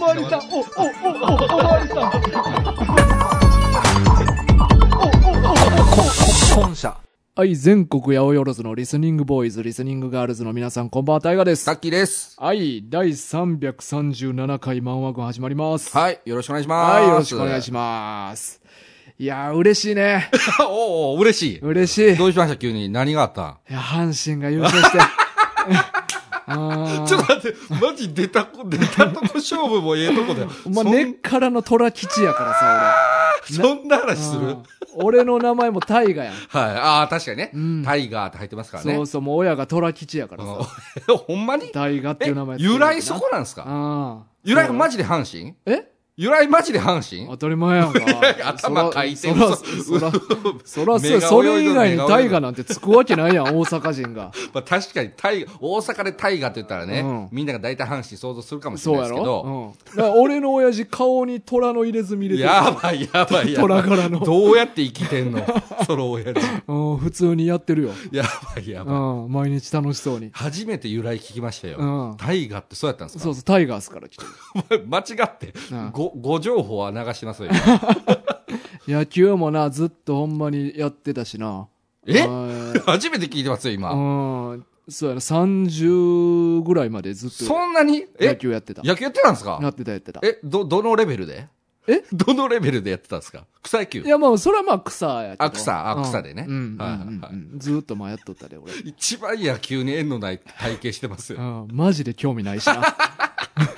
まわりさん、お、お、お、お、おまわりさん。本社。はい、全国八百万のリスニングボーイズ、リスニングガールズの皆さん、こんばんは、タイガですさ。っきです。はい、第337回漫画軍始まります。はい。よろしくお願いします。はい、よろしくお願いします。いやー、嬉しいね。おお嬉しい。嬉しい。どうしました急に。何があったいや、阪神が優勝して。ちょっと待って、マジ出たこ、出たとこ勝負もええとこだよ。まあ、根っからの虎吉やからさ、そん そんな俺。話する？うん俺の名前もタイガやん。はい。ああ、確かにね、うんタイガーって入ってますからね。そうそう、もう親が虎吉やからさ。うん ほんまに？タイガっていえう名前由来そこなんですか？由来マジで阪神？え？由来マジで阪神？当たり前やんか。頭かいてそら、そら、そら、目がそれ以外にタイガなんてつくわけないやん、大阪人が。まあ、確かにタイガ大阪でタイガーって言ったらね、うんみんなが大体阪神想像するかもしれないですけど、ろ？うん。俺の親父顔に虎の入れ墨入れてる。やばいやばいやばい。虎柄の。どうやって生きてんの？その親父。うん、普通にやってるよ。やばいやばい。うん、毎日楽しそうに。初めて由来聞きましたよ。うんタイガーってそうやったんですか？そうそう、タイガースから来てる。間違ってうん、ご、ご情報は流してますよ。野球もな、ずっとほんまにやってたしな。え？はい初めて聞いてますよ、今。うん、そうやな、30ぐらいまでずっとそんなに？野え球やってた。野球やってたんですか？やってたやってた。え、ど、どのレベルで？え？どのレベルでやってたんですか？草野球いや、まあ、それはまあ草やけど。あ草あうん草でねうん、ずーっとまあやっとったで、俺。一番野球に縁のない体型してますよ。うん、マジで興味ないしな。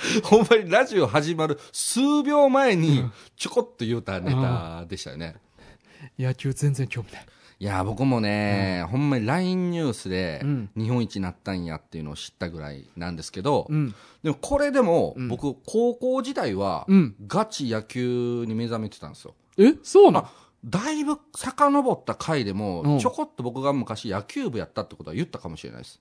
ほんまにラジオ始まる数秒前にちょこっと言うたネタでしたよね。野球全然興味ない。いや、僕もね、ほんまに LINE ニュースでうん日本一になったんやっていうのを知ったぐらいなんですけど、うん。でもこれでもうん僕高校時代はうんガチ野球に目覚めてたんですよ。え？そうなんあだいぶ遡った回でうんもちょこっと僕が昔野球部やったってことは言ったかもしれないです。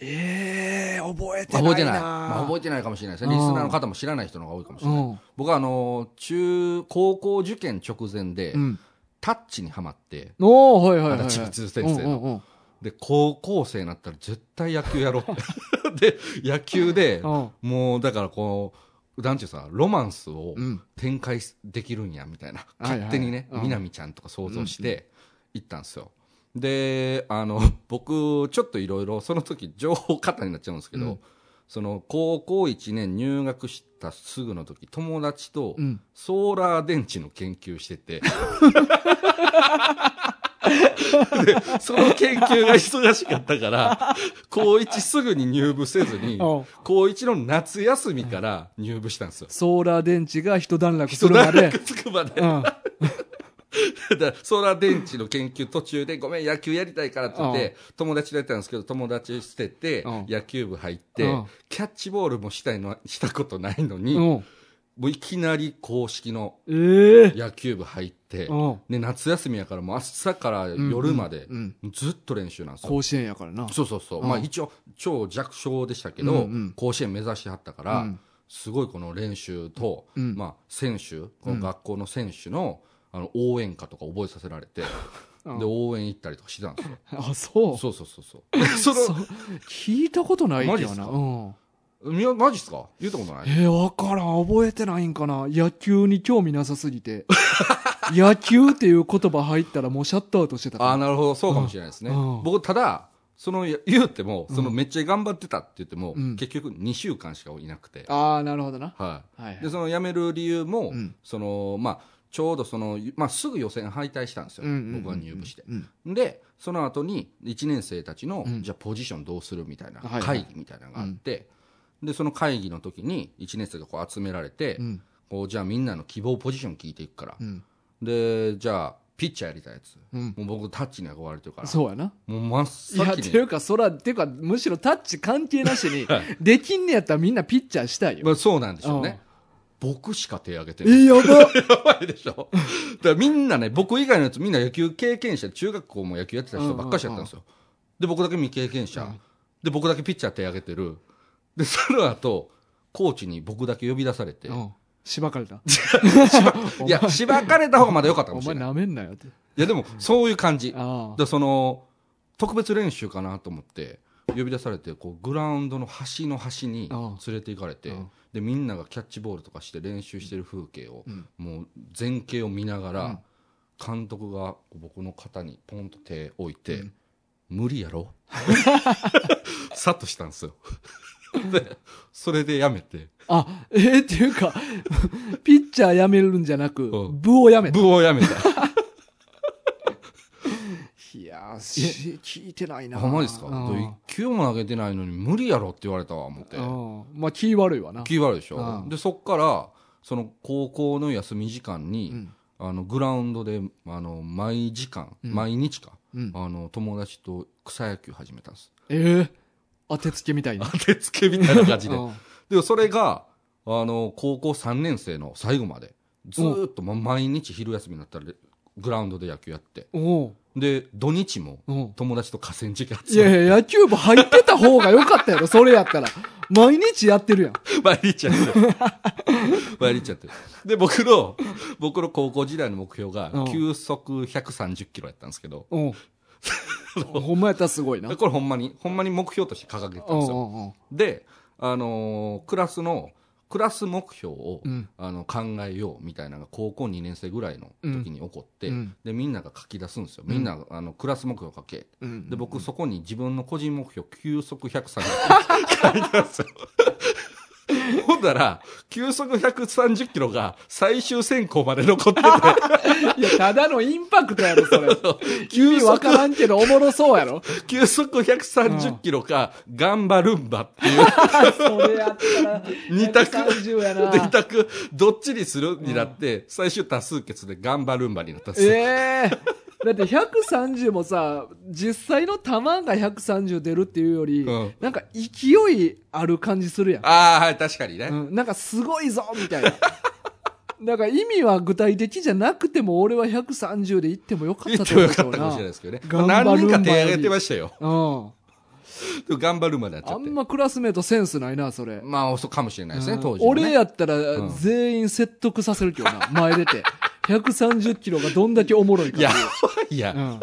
ええ覚えてまあないな。覚えてない。まあ覚えてないかもしれないですね。うんリスナーの方も知らない人の方が多いかもしれない。うん。僕はあの、中、高校受験直前でう、ん。タッチにはまって、おー、はいはいはい先生のうんうんうんで、高校生になったら絶対野球やろうって。で、野球で、うんもうだからこう、なんていうさ、ロマンスをうん。展開できるんや、みたいな。はいはい勝手にね、うんみなみちゃんとか想像して行ったんですよ。で、あの、僕、ちょっといろいろ、その時、情報過多になっちゃうんですけど、うんその、高校1年入学したすぐの時、友達とうん。ソーラー電池の研究してて、で、その研究が忙しかったから、高1すぐに入部せずに、うん高1の夏休みから入部したんですよ。ソーラー電池が一段落す人るまで段。落つくまで。うん。だソーラー電池の研究途中で、ごめん、野球やりたいからって言って、友達とやったんですけど、友達捨ててうん、野球部入ってうん、キャッチボールもしたいのは、したことないのに、うん。もういきなり公式のええ。野球部入ってうん、で、夏休みやからもう朝から夜までうんずっと練習なんですよ。甲子園やからな。そうそうそう。うん。まあ一応、超弱小でしたけど、甲子園目指してはったから、うん。すごいこの練習と、うん。まあ選手、この学校の選手の、あの応援歌とか覚えさせられて、うんで、応援行ったりとかしてたんですよ。あ、そう。そうそうそうそう。でその、聞いたことないけどな。マジっすか？うん。みやマジっすか？言ったことないえー、わからん。覚えてないんかな。野球に興味なさすぎて。野球っていう言葉入ったらもうシャットアウトしてたああ、なるほど、そうかもしれないですね。うん僕、ただ、その、言うても、そのめっちゃ頑張ってたって言っても、うん結局2週間しかいなくて。ああ、なるほどな。はい。はいはいで、その辞める理由も、うんその、まあ、ちょうどその、まあ、すぐ予選敗退したんですよ。僕が入部して。うん。で、その後に、1年生たちの、うんじゃあポジションどうするみたいなはいはい会議みたいなのがあって、で、その会議の時に、1年生がこう集められて、うん。こう、じゃあみんなの希望ポジション聞いていくから。うん。で、じゃあ、ピッチャーやりたいやつ。うん。もう僕タッチに憧れてるから。そうやな。もう真っいや、先に。っていうか、そら、っていうか、むしろタッチ関係なしには、できんねやったらみんなピッチャーしたいよ。まあ、そうなんでしょうね。僕しか手挙げてえる。やば やばいでしょ。だからみんなね、僕以外のやつみんな野球経験者、中学校も野球やってた人ばっかりやったんですよ。で、僕だけ未経験者。うんで、僕だけピッチャー手挙げてる。で、その後、コーチに僕だけ呼び出されて。うん。しばかれた。いや、しばかれた方がまだ良かったかお前もしれない。いなめんなよって。や、でも、そういう感じ。あで、その、特別練習かなと思って、呼呼び出されてこうグラウンドの端の端にうん。連れて行かれてうん。でみんながキャッチボールとかして練習してる風景をうん。もう前景を見ながうん。ら監督が僕の肩にポンと手置いてうん「無理やろ? 」さっとしたんですよ。でそれでやめて。あ、えーっていうか、ピッチャー辞めるんじゃなく、うん。部を辞めた。部をやめた。いや聞いてないな。ほんまですか？うん。一球も投げてないのに無理やろって言われたわ思って。うん。まあ気悪いわな。気悪いでしょ？うん。でそっからその高校の休み時間に、うん。あのグラウンドであの毎時間、うん。毎日かうん。あの友達と草野球始めたんです。えー？当てつけみたいな。当てつけみたいな感じで。うん。でもそれがあの高校3年生の最後までずーっとま毎日昼休みになったらグラウンドで野球やって。おうで土日も友達と河川敷い集まってやいや、野球部入ってた方が良かったやろ、それやったら。毎日やってるやん。毎日やってる。毎日やってる。で、僕の、僕の高校時代の目標がうん、球速130キロやったんですけど、うん。ほんまやったらすごいな。これほんまに、ほんまに目標として掲げてたんですよ。で、あのークラスの、クラス目標を、うん。あの考えようみたいなのが高校2年生ぐらいの時に起こって、うん。でみんなが書き出すんですよ。みんな、あのクラス目標書け。うん。で僕そこに自分の個人目標球速130キロ書いたんですよ ほんだら球速130キロが最終選考まで残ってて いや、ただのインパクトやろ、それ。意味わからんけど、おもろそうやろ。球速130キロか、ガンバルンバっていうそれやったら、二択130やな。二択どっちにする？になって、最終多数決でガンバルンバになったんですよ。ええだって130もさ、実際の球が130出るっていうより、うんなんか勢いある感じするやん。ああ、はい、確かにね。うん、なんかすごいぞみたいな。だから意味は具体的じゃなくても、俺は130で行ってもよかっ言ってたと思うけどもよかったかもしれないな。ですけどね。何人か手挙げてましたよ。うん。でもガンバルンバになっちゃって。あんまクラスメートセンスないな、それ。まあ、そうかもしれないですね、うん当時、ね。俺やったらん全員説得させるけどな、前出て。130キロがどんだけおもろいかいやっていや、うん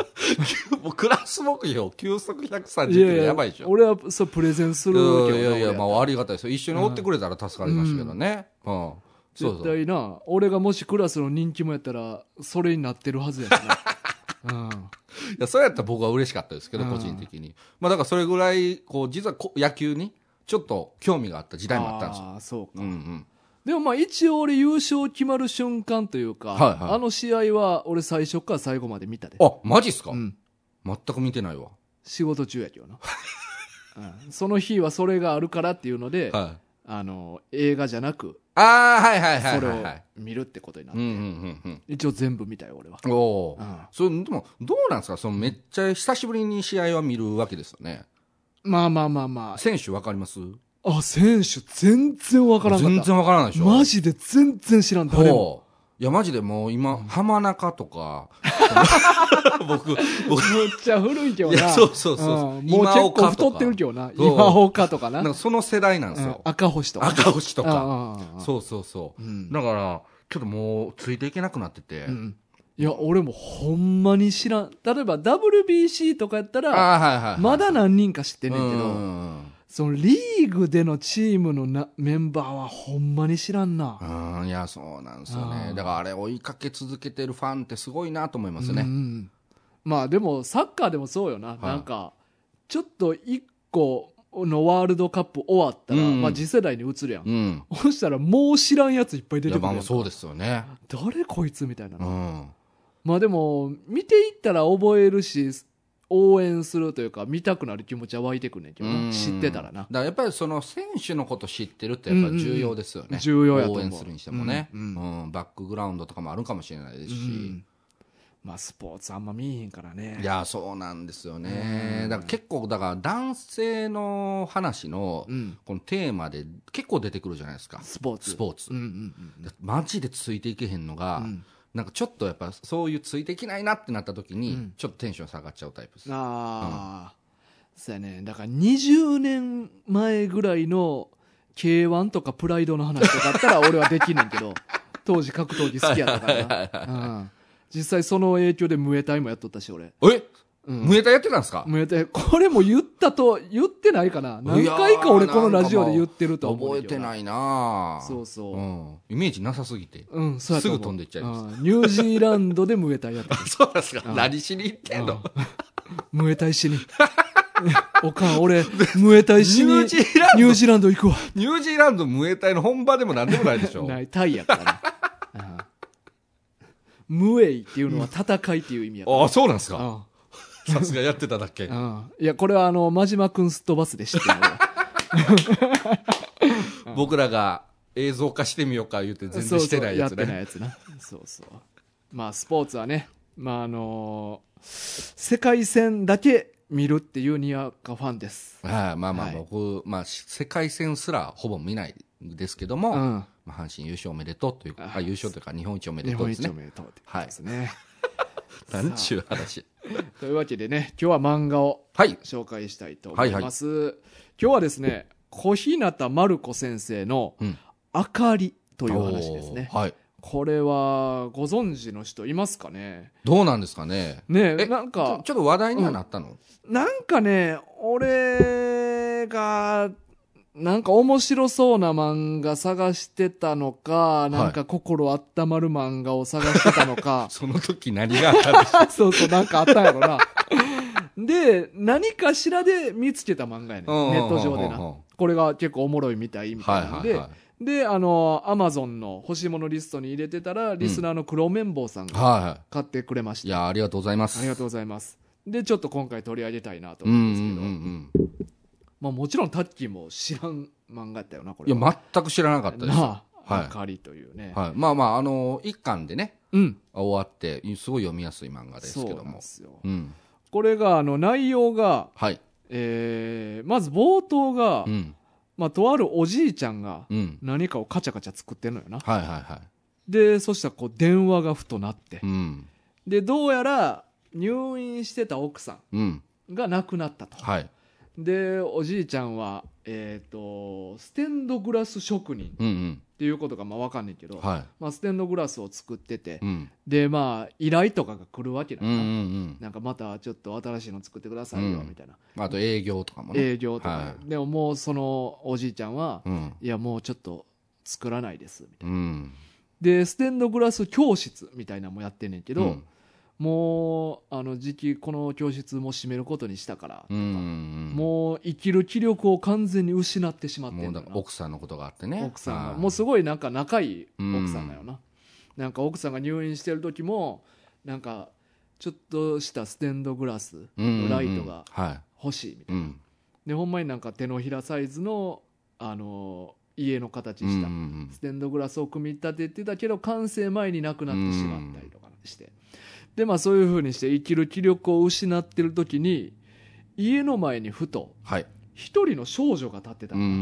もうクラス目標、球速130いキロやばいでしょ。俺はそうプレゼンするけどないやいやいや、俺まあ、ありがたいですよ。一緒に追ってくれたら助かりましたけどね。うん。絶。対な俺がもしクラスの人気もやったらそれになってるはずやしな、うん、いや、それやったら僕は嬉しかったですけど、うん個人的に。まあ、だからそれぐらい、こう、実はこ野球に、ちょっと興味があった時代もあったんですよ。ああそうか、うんうん。でもまあ一応俺優勝決まる瞬間というか、はいはい。あの試合は俺最初から最後まで見たで、あ、マジっすか、うん、全く見てないわ。仕事中やけどな、うん、その日はそれがあるからっていうので、はい。あの映画じゃなくああ、はいはいはいそれをはい、はい。見るってことになって、うんうんうん一応全部見たよ俺は、うん。おお、うん。それ、でも、どうなんですか？そのめっちゃ久しぶりに試合は見るわけですよね。まあまあまあま選手わかります？ああ選手全然わからんかった全然わからないでしょマジで全然知らん誰もいや、マジでもう今、浜中とか、僕、僕、めっちゃ古いけどな。そうそうそうそうんもう結構太ってるけどな。今岡とかな。なんかその世代なんですうんよ。赤星とか。赤星とか。かそうそうそう。うん。だから、ちょっともう、ついていけなくなってて。うんいや、俺もほんまに知らん。例えば WBC とかやったら。まだ何人か知ってんねんけうど、んそのリーグでのチームのなメンバーはほんまに知らんな。うん、いや、そうなんですよ。ねだからあれ追いかけ続けてるファンってすごいなと思いますうんうね。んまあでもサッカーでもそうよな。いなんか、ちょっと一個のワールドカップ終わったら、うんまあ次世代に移るやん。うん。そしたらもう知らんやついっぱい出てくるやんかまあそうですよね。誰こいつみたいなうな、ん。まあでも見ていったら覚えるし応援するというか見たくなる気持ちは湧いてくんねんけど知ってたらな。だからやっぱりその選手のこと知ってるってやっぱり重要ですよね。重要やと思う。応援するにしてもね、ううん。ん。バックグラウンドとかもあるかもしれないですし。うん。まあスポーツあんま見えへんからね。いやそうなんですよね、うん。だから結構だから男性の話のうん。このテーマで結構出てくるじゃないですか。スポーツ。スポーツ、うんうん。でマジでついていけへんのが、うんなんかちょっとやっぱそういうついていけないなってなった時に、うん。ちょっとテンション下がっちゃうタイプです。ああ、そうやね。だから20年前ぐらいの K1 とかプライドの話とかだったら俺はできんねんけど 当時格闘技好きやったからな、うん、実際その影響でムエタイもやっとったし俺。え？うんムエタイやってたんですか？ムエタイ、これも言ったと、言ってないかな何回か俺このラジオで言ってると思う覚えてないなそうそううん。イメージなさすぎて。うん、そうすぐ飛んでいっちゃいますうんニュージーランドでムエタイやってる。そうなんですか？うん何しに行ってんの？うんムエタイしに。おかん、俺、ムエタイしに、ニュージーランド行くわ。ニュージーランドムエタイの本場でも何でもないでしょ。ない、タイやからね。うんムエイっていうのは戦いっていう意味やから。ああ、そうなんですか。う んさすがやってただけ。うんいや、これはあの、真島くんすっ飛ばすで知ってる 僕らが映像化してみようか言って全然してないやつそうそうやってないね。やつな。そうそう。まあ、スポーツはね、まああの世界戦だけ見るっていうにわかファンです。はい、まあまあはい僕、まあ世界戦すらほぼ見ないですけども、うん。まあ、阪神優勝おめでとうというか、ああ優勝というか日本一おめでとうですね。めでとうってことですね。なんちゅう話。というわけでね、今日は漫画をはい。紹介したいと思います。今日はですね、小日向まる子先生のうんあかりという話ですねはい。これはご存知の人いますかね？どうなんですかね？ねえなんかちょ、ちょっと話題にはなったの、なんかね、俺が、なんか面白そうな漫画探してたのか、なんか心温まる漫画を探してたのか、その時何があったんでしょうそうそう、なんかあったんやろな。で、何かしらで見つけた漫画やね。うんネット上でな。うんうんうんこれが結構おもろいみたいみたはいいなので、はいはい。で、あの、アマゾンの欲しいものリストに入れてたら、リスナーの黒綿棒さんがはいは買ってくれましい。いた。や、ありがとうございます。ありがとうございます。で、ちょっと今回取り上げたいなとうんうん思うんですけど、うんうん。まあもちろんタッキーも知らん漫画やったよな、こいや、れは。全く知らなかったです。なはあ、いあかりというね。はい。まあまあ、あの、一巻でね、うん。終わって、すごい読みやすい漫画ですけども。うん。これが、あの、内容が、はい。えー、まず冒頭が、うん。まあ、とあるおじいちゃんがうん。何かをカチャカチャ作ってんのよな。はいはいはで、そしたらこう電話がふとなってい。。うん。で、どうやら入院してた奥さうん。んが亡くなったと。はい。で、おじいちゃんは、えっ、と、ステンドグラス職人っうんうん。ていうことがまあわかんないけど、はまあ、ステンドグラスを作ってて、い。うん。で、まあ、依頼とかが来るわけだな。うんうんうん。なんかまたちょっと新しいの作ってくださいよ、うんみたいな。あと営業とかもね。営業とか、はでももうそのおじいちゃんは、うん。いやもうちょっと作らないです、みたいな。うん。で、ステンドグラス教室みたいなのもやってんねんけど、うんもう、あの、時期この教室も閉めることにしたから、とかうんうん。もう生きる気力を完全に失ってしまってんだ奥さんのことがあってね。奥さんが。はいもうすごいなんか仲いい奥さんだよな。なんか奥さんが入院してる時も、なんか、ちょっとしたステンドグラスうんうんうんのライトがは。欲しいみたいな。うん。で、ほんまになんか手のひらサイズの、あの、家の形うんうしたんステンドグラスを組み立ててたけど、完成前になくなってしまったりとかして。で、まあそういう風にして生きる気力を失ってる時に、家の前にふと、はい。一人の少女が立ってたのうんうん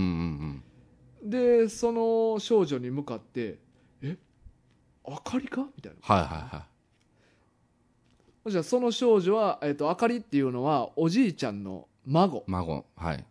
うん。でその少女に向かって「えあかりか?」みたいなはいはいはそしたらその少女は、えっとあかりっていうのはおじいちゃんの孫い。孫。はい。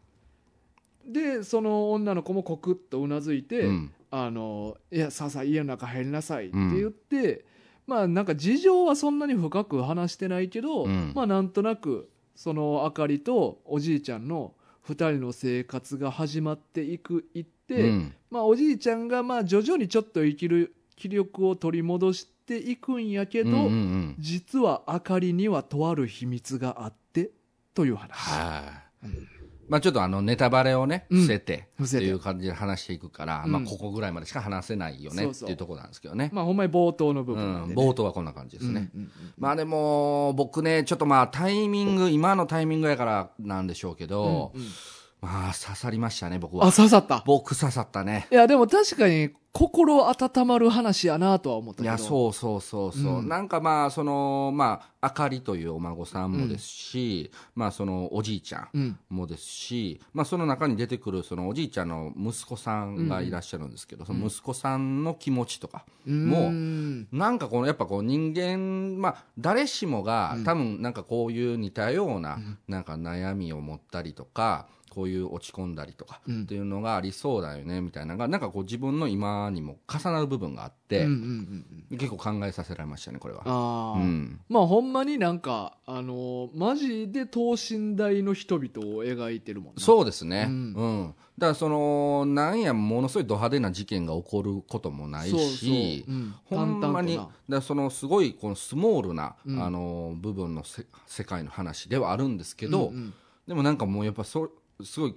でその女の子もコクッとうなずいて「うん。あのいやさあさあ家の中入りなさい」って言って、まあなんか事情はそんなに深く話してないけど、うんまあなんとなくそのあかりとおじいちゃんの2人の生活が始まっていくいって、うんまあ、おじいちゃんがまあ徐々にちょっと生きる気力を取り戻していくんやけど、うんうんうん。実はあかりにはとある秘密があってという話。はい。うんまあちょっとあのネタバレをね、うん。伏せて、っていう感じで話していくから、うん。まあここぐらいまでしか話せないよねっていうところなんですけどね。まあ、ほんまに冒頭の部う分ね。冒頭はこんな感じですね。まあでも、僕ね、ちょっとまあタイミング、今のタイミングやからなんでしょうけど、うんうんまあ刺さりましたね、僕あ、は。刺さった。僕刺さったね。いや、でも確かに心温まる話やなとは思ったけど。いや、そうそうそうそう。うんなんかまあ、その、まあ、あかりというお孫さんもですし、まあそのおじいちゃん。うん。もですし、まあ、その中に出てくるそのおじいちゃんの息子さんがいらっしゃるんですけど、その息子さんの気持ちとか、もううんなんかこのやっぱこう人間、まあ、誰しもがうん多分なんかこういう似たようななんか悩みを持ったりとかこういう落ち込んだりとかうん。っていうのがありそうだよねみたいなのがなんかこう自分の今にも重なる部分があって、結構考えさせられましたねこれは。ああ、うん、まあほんまになんかあのーマジで等身大の人々を描いてるもんな。そうですね、ううん。んだからそのなんやものすごいド派手な事件が起こることもないしそう、う。ん、ほんまにだそのすごいこのスモールな、うん。あの部分のせ世界の話ではあるんですけなど、うんうん。でもなんかもうやっぱそすごい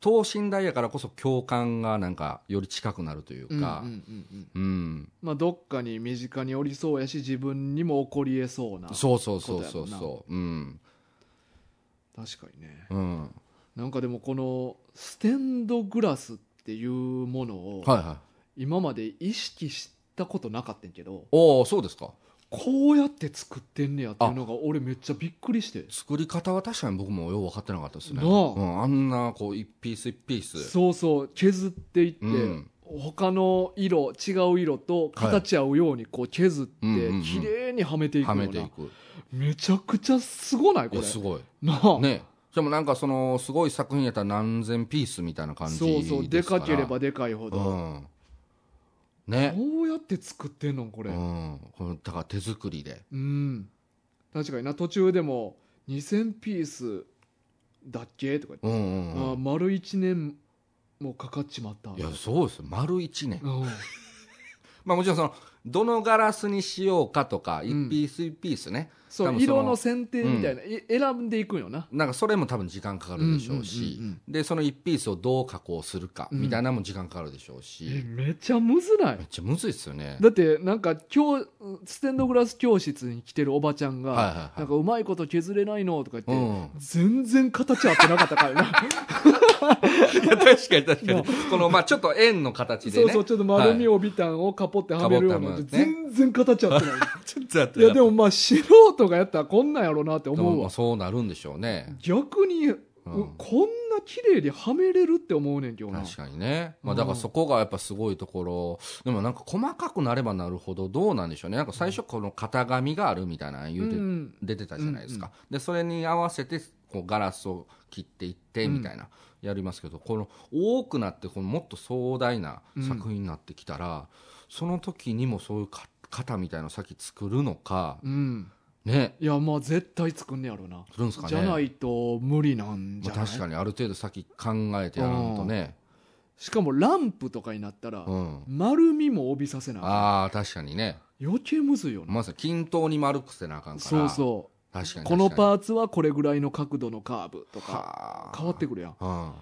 等身大やからこそ共感がなんかより近くなるというか。まあ、どっかに身近におりそうやし自分にも起こりえそうなそうそうそうそうそう。うん確かにね。うん。なんかでもこのステンドグラスっていうものをはいはい。今まで意識したことなかったんけど。おおそうですかこうやって作ってんねやっていうのが俺めっちゃびっくりして。作り方は確かに僕もよう分かってなかったですね。なあ。うん、あんなこう一ピース一ピース。そうそう削っていって、うん。他の色違う色と形合うようにこう削って綺麗にはめていくよはうな、めていく。めちゃくちゃすごないこれ。すごい。なあ、ね。でもなんかそのすごい作品やったら何千ピースみたいな感じそうそうでかければでかいほど、うんね。こうやって作ってんのこれ？ううん、だから手作りで。確かにな。途中でも2000ピースだっけ？とか言って、うんうんうん。あ丸1年もかかっちまった。いやそうですよ。丸一年。うん。まあもちろんそのどのガラスにしようかとか一うん。ピース一ピースねそう色の選定みたいな、い選んでいくんよな。なんかそれも多分時間かかるでしょうし、うんうんうんうん。でその一ピースをどう加工するかうん。みたいなのも時間かかるでしょうし、えめちゃむずない？めっちゃむずいっすよね。だってなんか今日ステンドグラス教室に来てるおばちゃんが、はいはいはい。なんかうまいこと削れないのとか言って、うん。全然形合ってなかったからな。いや確かに確かに。このまあちょっと円の形でね。そうそうちょっと丸みを帯びたんをカポってはめるようになはめる全然形合ってないいやでもまあ素人がやったらこんなんやろうなって思うわ。まあそうなるんでしょうね。逆に、うん。こんな綺麗にはめれるって思うねんけどな。確かにね、まあ、うん。だからそこがやっぱすごいところ。でもなんか細かくなればなるほどどうなんでしょうね。なんか最初この型紙があるみたいなの言うて、うん。出てたじゃないですか、でそれに合わせてこうガラスを切っていってみたいな、やりますけどこの多くなってこのもっと壮大な作品になってきたら、その時にもそういうか型みたいなのを先作るのかうん。ね。いやまあ絶対作んねやろうな。するんですかね。じゃないと無理なんじゃない、まあ確かにある程度先考えてやらんとね、しかもランプとかになったら、うん、丸みも帯びさせなあああ確かにね。余計むずいよな、まさに均等に丸くせなあかんから。そうそう。確かにこのーパーツはこれぐらいの角度のカーブとかは変わってくるやん。うん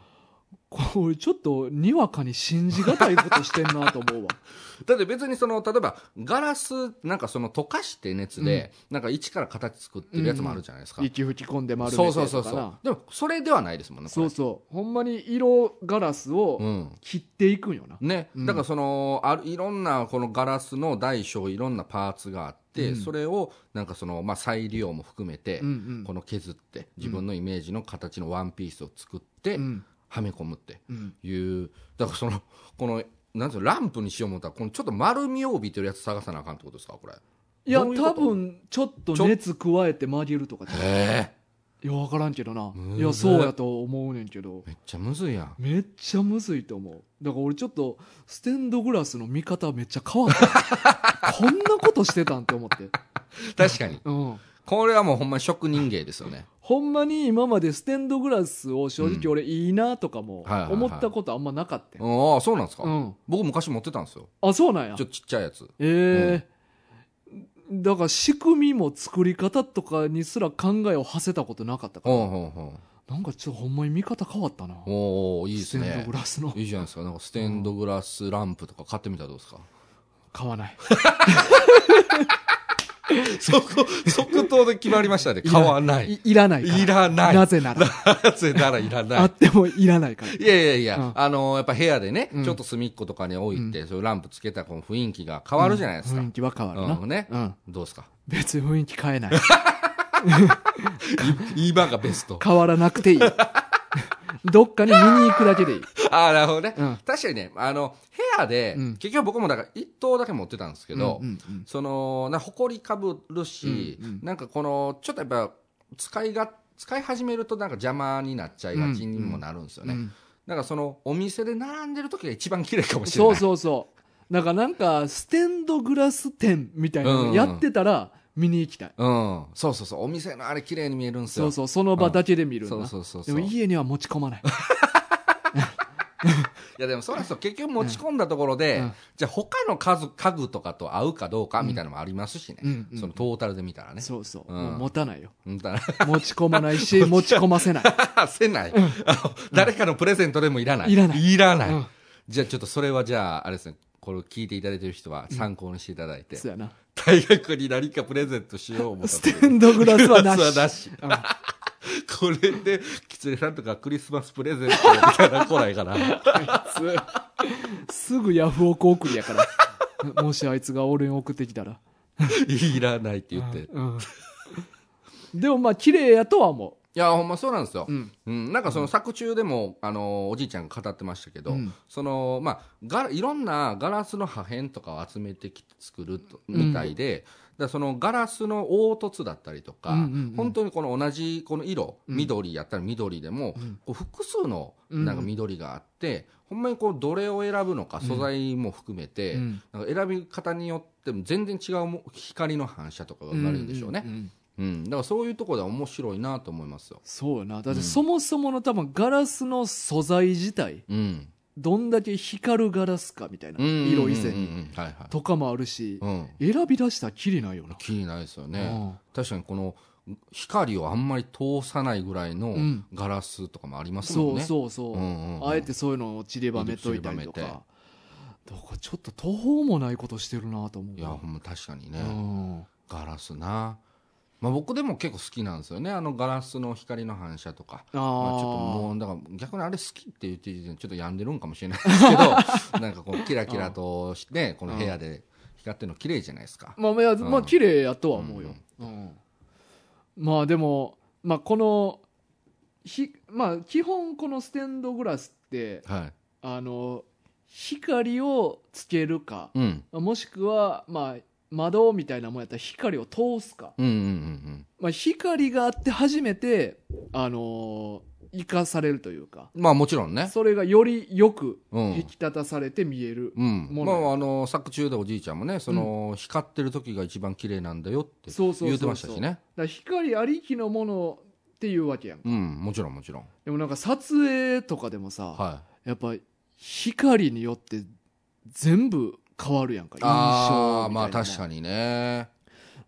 これちょっとにわかに信じがたいことしてんなと思うわ。だって別にその例えばガラスなんかその溶かして熱で、なんか一から形作ってるやつもあるじゃないですか、息吹き込んで丸そうめてそうそうそうとかなでもそれではないですもんねそうそう。ほんまに色ガラスをうん。切っていくんよな、ね、うん。だからそのあるいろんなこのガラスの大小いろんなパーツがあって、うん。それをなんかその、まあ、再利用も含めて、うんうん。この削って自分のイメージの形のワンピースを作って、うんはめ込むってうん。いう。だからそのこのなんていうのランプにしよう思ったらこのちょっと丸みを帯びてるやつ探さなあかんってことですかこれ。いや多分ちょっと熱加えて曲げるとかちゃうえいや分からんけどな。いやそうやと思うねんけど。めっちゃむずいやん。めっちゃむずいと思う。だから俺ちょっとステンドグラスの見方めっちゃ変わった。こんなことしてたんって思って。確かに。うん。これはもうほんまに職人芸ですよねほんまに今までステンドグラスを正直俺いいなとかも思ったことあんまなかったよ。ああそうなんですか、うん。僕昔持ってたんですよ。あそうなんや。ちょっとちっちゃいやつ。ええだから仕組みも作り方とかにすら考えを馳せたことなかったから。なんかちょっとほんまに見方変わったな。うおおいいですステンドねグラスの。いいじゃないですか。なんかステンドグラスランプとか買ってみたらどうですか？買わない 即即答で決まりましたね。買わない。い。いらないいらない。なぜなら。なぜならいらあない。ってもいらないから。いやいやいや、うん。あのやっぱ部屋でね、うん。ちょっと隅っことかに置いて、そういうランプつけたらこの雰囲気が変わるじゃないですか。雰囲気は変わるな、うん。ね。うん、どうですか？別に雰囲気変えない。今 がベスト。変わらなくていいどっかに見に行くだけでいい。ああ、なるほどね、うん。確かにね、あの、部屋で、うん。結局僕もだから一頭だけ持ってたんですけど、うんうんうん。その、な、埃かぶるし、うんうん。なんかこの、ちょっとやっぱ、使い勝使い始めるとなんか邪魔になっちゃいがちにもなるんですよね、うんだからそのお店で並んでる時が一番綺麗かもしれなそいうそうそう。なんかなんかステンドグラス店みたいなうんうん。のやってたら見に行きたい、うん、そうそうそう。お店のあれ綺麗に見えるんですよ。そうそう。その場だけで見るんだ、そうそうそうでそう。も家には持ち込まない。いやでもそらそう。結局持ち込んだところで、うん。じゃあ他の家具家具とかと合うかどうかみたいなのもありますしね、うん。うん。そのトータルで見たらね、そうそう、うん。もう持たないよ。持ち込まないし 持ち込ませない。せない、誰かのプレゼントでもいらない。いらない。いらない、うん。じゃあちょっとそれはじゃああれですね。これを聞いていただいてる人は参考にしていただいて、そうやな大学に何かプレゼントしよう思ったス時テンドグラスはなし。グラスはなし。うん。これで狐さんとかクリスマスプレゼントみたいなの来ないかな。すすぐヤフオク送りやから。もしあいつが俺に送ってきたら。いらないって言って、いうん。でもまあ綺麗やとは思やほんまそうなんですよ、う、うん、うん、なんかその作中でも、あのおじいちゃんが語ってましたけど、うん。そのまあ、ガラいろんなガラスの破片とかを集めてきて作るとみたいで、だそのガラスの凹凸だったりとか、うんうんうん。本当にこの同じこの色、うん。緑やったら緑でも、ん。こう複数のうん。なんか緑があって、ほんまにこうどれを選ぶのか素材も含めて、うん。なんか選び方によっても全然違うも光の反射とかが生まれるんでしょうね、んんんうん。だからそういうところでは面白いなと思いますよ。そうやな。だってそもそもの多分ガラスの素材自体うん。どんだけ光るガラスかみたいなうん色以前に。とかもあるしうん、選び出したらきりないよな。気にないですよね、うん。確かにこの光をあんまり通さないぐらいのうん。ガラスとかもありますもそうんね、そうそう、う。んうんうん。あえてそういうのを散りばめといたりとか。だからちょっと途方もないことしてるなと思う。いやほんま確かにね、うん。ガラスな、まあ、僕でも結構好きなんですよね。あのガラスの光の反射とか。まあ、ちょっともうだから逆にあれ好きって言ってる時点でちょっと病んでるんかもしれないですけど なんかこうキラキラとしてこの部屋で光ってるの綺麗じゃないですか、まあ、いや、ん。まあ、綺麗やとは思うよ。うん。まあ、でも、まあ、この、ひ、まあ、基本このステンドグラスって、はい。あの、光をつけるか、うん。もしくは、まあ、窓みたいなもんやったら光を通すか。うんうんうんまあ、光があって初めて、あの生かされるというか、うんまあもちろんね。それがよりよくうん。引き立たされて見える。うん、ものまああの作中でおじいちゃんもねその、光ってる時が一番綺麗なんだよってそうそうそうそう。言ってましたしね。だから光ありきのものっていうわけやんか。うんもちろんもちろん。でもなんか撮影とかでもさ、はやっぱ光によって全部変わるやんか。い印象みたいなああまあ確かににね。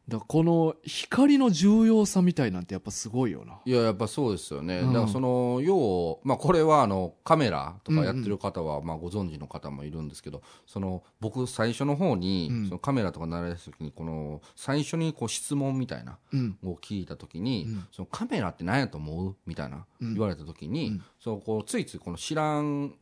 だこの光の重要さみたいなんてやっぱすごいよな。いややっぱそうですよね、うん。だからその要まあこれはあのカメラとかやってる方はまあご存知の方もいるんですけど、その僕最初の方に、うん。そのカメラとか慣れた時にこの最初にこう質問みたいなうん。を聞いた時に、うん。そのカメラって何やと思う？みたいなうん。言われた時に、うん。そのこうついついこの知らん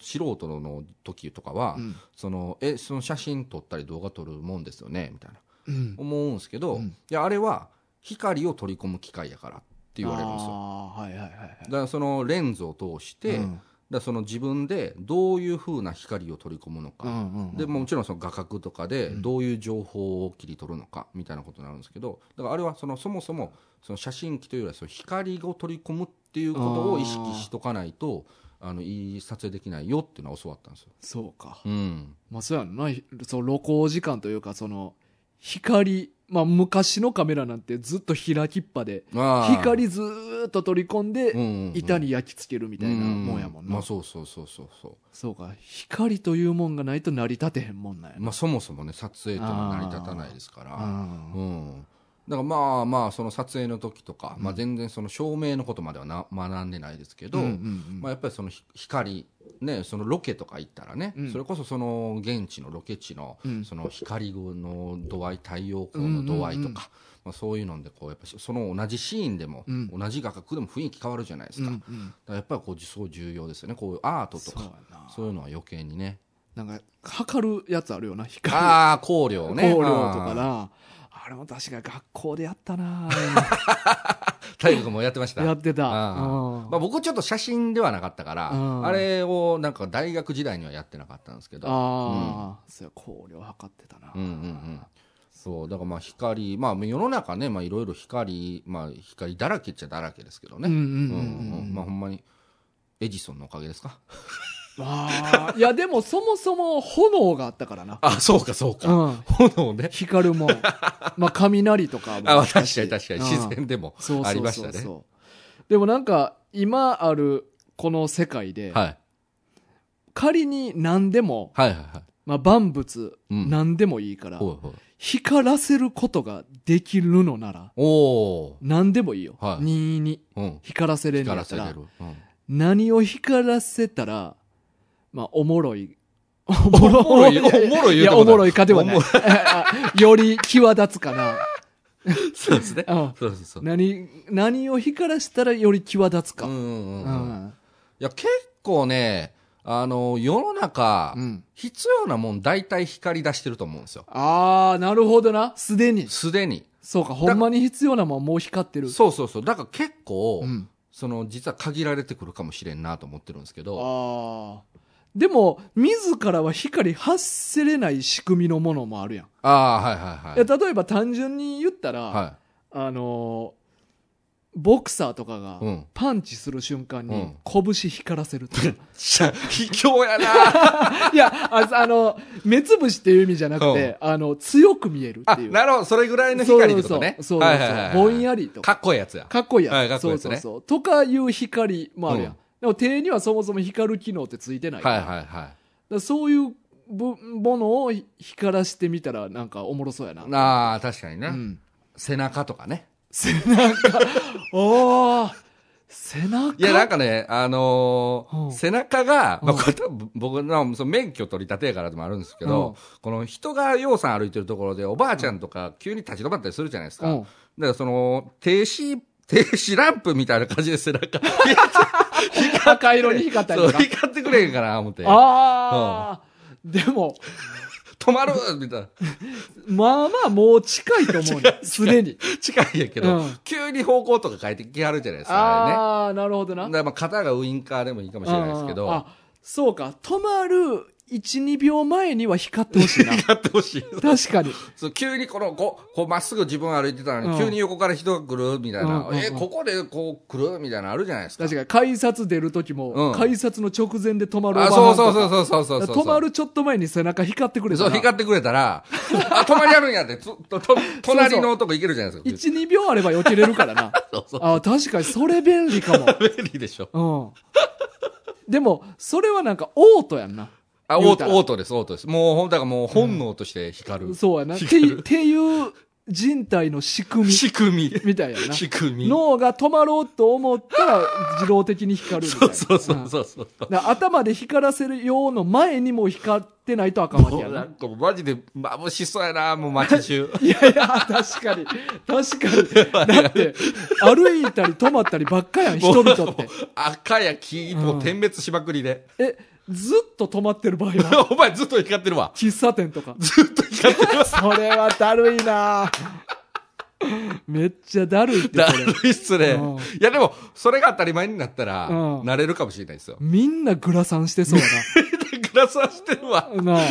素人の時とかは、うん。そのえその写真撮ったり動画撮るもんですよねみたいな。うん。思うんですけど、うん。いやあれは光を取り込む機械やからって言われるんですよ。はいはいはいはい。だからそのレンズを通して、うん。だその自分でどういうふうな光を取り込むのか、うんうんうん。でもちろんその画角とかでうん。どういう情報を切り取るのかみたいなことになるんですけどだからあれはそのそもそもその写真機というよりはその光を取り込むっていうことを意識しとかないとあのいい撮影できないよっていうのは教わったんですよ。そうか。うん、まあそうやんな。そう露光時間というかその光まあ昔のカメラなんてずっと開きっぱで光ずーっと取り込んで、板に焼き付けるみたいなもんやもんな、まあそうそうそうそうそそうか光というもんがないと成り立てへんもんなんやまあ、そもそもね撮影っていうのは成り立たないですからうんうんだからまあまあその撮影の時とか、まあ、全然その照明のことまではな学んでないですけど、まあ、やっぱりそのひ光、ね、そのロケとか行ったらね、うん。それこそその現地のロケ地のうん。その光の度合い太陽光の度合いとか、まあ、そういうのでこうやっぱその同じシーンでも、うん。同じ画角でも雰囲気変わるじゃないですか,、うんうんらやっぱりこうすごい重要ですよね。こういうアートとかな。そういうのは余計にね。なんか測るやつあるよな光。ああ光量ね。光量とかなあれも確か学校でやったな。体育もやってました。やってた。うん。まあ、僕ちょっと写真ではなかったから、うん。あれをなんか大学時代にはやってなかったんですけど。ああ、そうや光量測ってたな、うんうんうん。そうだからまあ光まあ世の中ねまあいろいろ光まあ光だらけっちゃだらけですけどね。うんうんうん。うんうんうん。まあほんまにエジソンのおかげですか？ああ、いやでもそもそも炎があったからな。あそうかそううか、ん。炎ね。光るもん。まあ雷とかもあったし確かに確かに。うん。自然でもそうそうそうそう。ありましたね。でもなんか今あるこの世界で、はい。仮に何でも、はいはいはい。まあ、万物うん。何でもいいから、ほいほい光らせることができるのならおお何でもいいよ、はい。任意にうん。光らせれんの光やったら。らせれる、うん。何を光らせたらまあおもろい。おもろい？おもろい。言うてもない。いやおもろいかではない。より際立つかな、そうですね。うん。そうそうそう。何何を光らせたらより際立つか、うんうんうんいや結構ねあの世の中、うん。必要なもん大体光り出してると思うんですよ。ああなるほどな。すでに。すでに。そうかほんまに必要なもんもう光ってる。そうそうそう。だから結構、うん。その実は限られてくるかもしれんなと思ってるんですけどああでも自らは光発せれない仕組みのものもあるやん、ああはいはいはい。例えば単純に言ったら、はあのーボクサーとかがうん。パンチする瞬間にうん。拳光らせるとか、い卑怯やな。いやああの目つぶしっていう意味じゃなくて、あの強く見えるっあていう。なるほど。それぐらいの光ってことねそうそう。そうぼんやりとか。かっこいいやつや。かっこいいやん、はいかっこいいやつね。そうそうそう。とかいう光もあるやん、うんでも手にはそもそも光る機能ってついてないから,、はいはいはい。だそういうぶものを光らしてみたらなんかおもろそうやな、ああ確かにね、うん、背中とかね。背中。おー背中？いやなんかねあのーうん。背中が、まあ、うんこれ多分僕のその免許取り立てやからでもあるんですけど、うん。この人がようさん歩いてるところでおばあちゃんとか急に立ち止まったりするじゃないですか、うん。だからその停止停止ランプみたいな感じで背中 赤色に光ったりとか光ってくれへんかな思って。ああ、でも。止まる？みたいな。まあまあもう近いと思うね。すでに。近いんやけど、うん。急に方向とか変えてきはるじゃないですかあああなるほどな。だまあ肩がウインカーでもいいかもしれないですけど。ああそうか。止まる12秒前には光ってほしいな。やってほしい。確かに。そう急にこのこうこうまっすぐ自分歩いてたのに、うん。急に横から人が来るみたいな、えここでこう来るみたいなのあるじゃないですか。確かに。改札出る時も、うん。改札の直前で止まるあそうそうそうそうそうそうそう止まるちょっと前に背中光ってくれたら。そう光ってくれたらあ止まりあるんやって。つとと隣のとこ行けるじゃないですか。12秒あれば避けれるからな。そうそうあ確かにそれ便利かも。便利でしょ。うん。でもそれはなんかオートやんなあオートオートですオートです。もうほんだからもう本能として光る、そうやな。っていう人体の仕組み。仕組み。みたいやな。仕組み。脳が止まろうと思ったら自動的に光るみたいな。そうそうそううんそう。頭で光らせるようの前にも光ってないとあかんわけやな。なんかマジで眩しそうやなもう街中。いやいや確かに。確かに。だって歩いたり止まったりばっかやん人々って。赤や黄もう点滅しまくりで、えずっと止まってる場合は お前ずっと光ってるわ。喫茶店とか。ずっと光ってるわ それはだるいな。めっちゃだるいってだるいっすね。うん。いやでも、それが当たり前になったら、うん。なれるかもしれないですよ。みんなグラサンしてそうや グラサンしてるわ。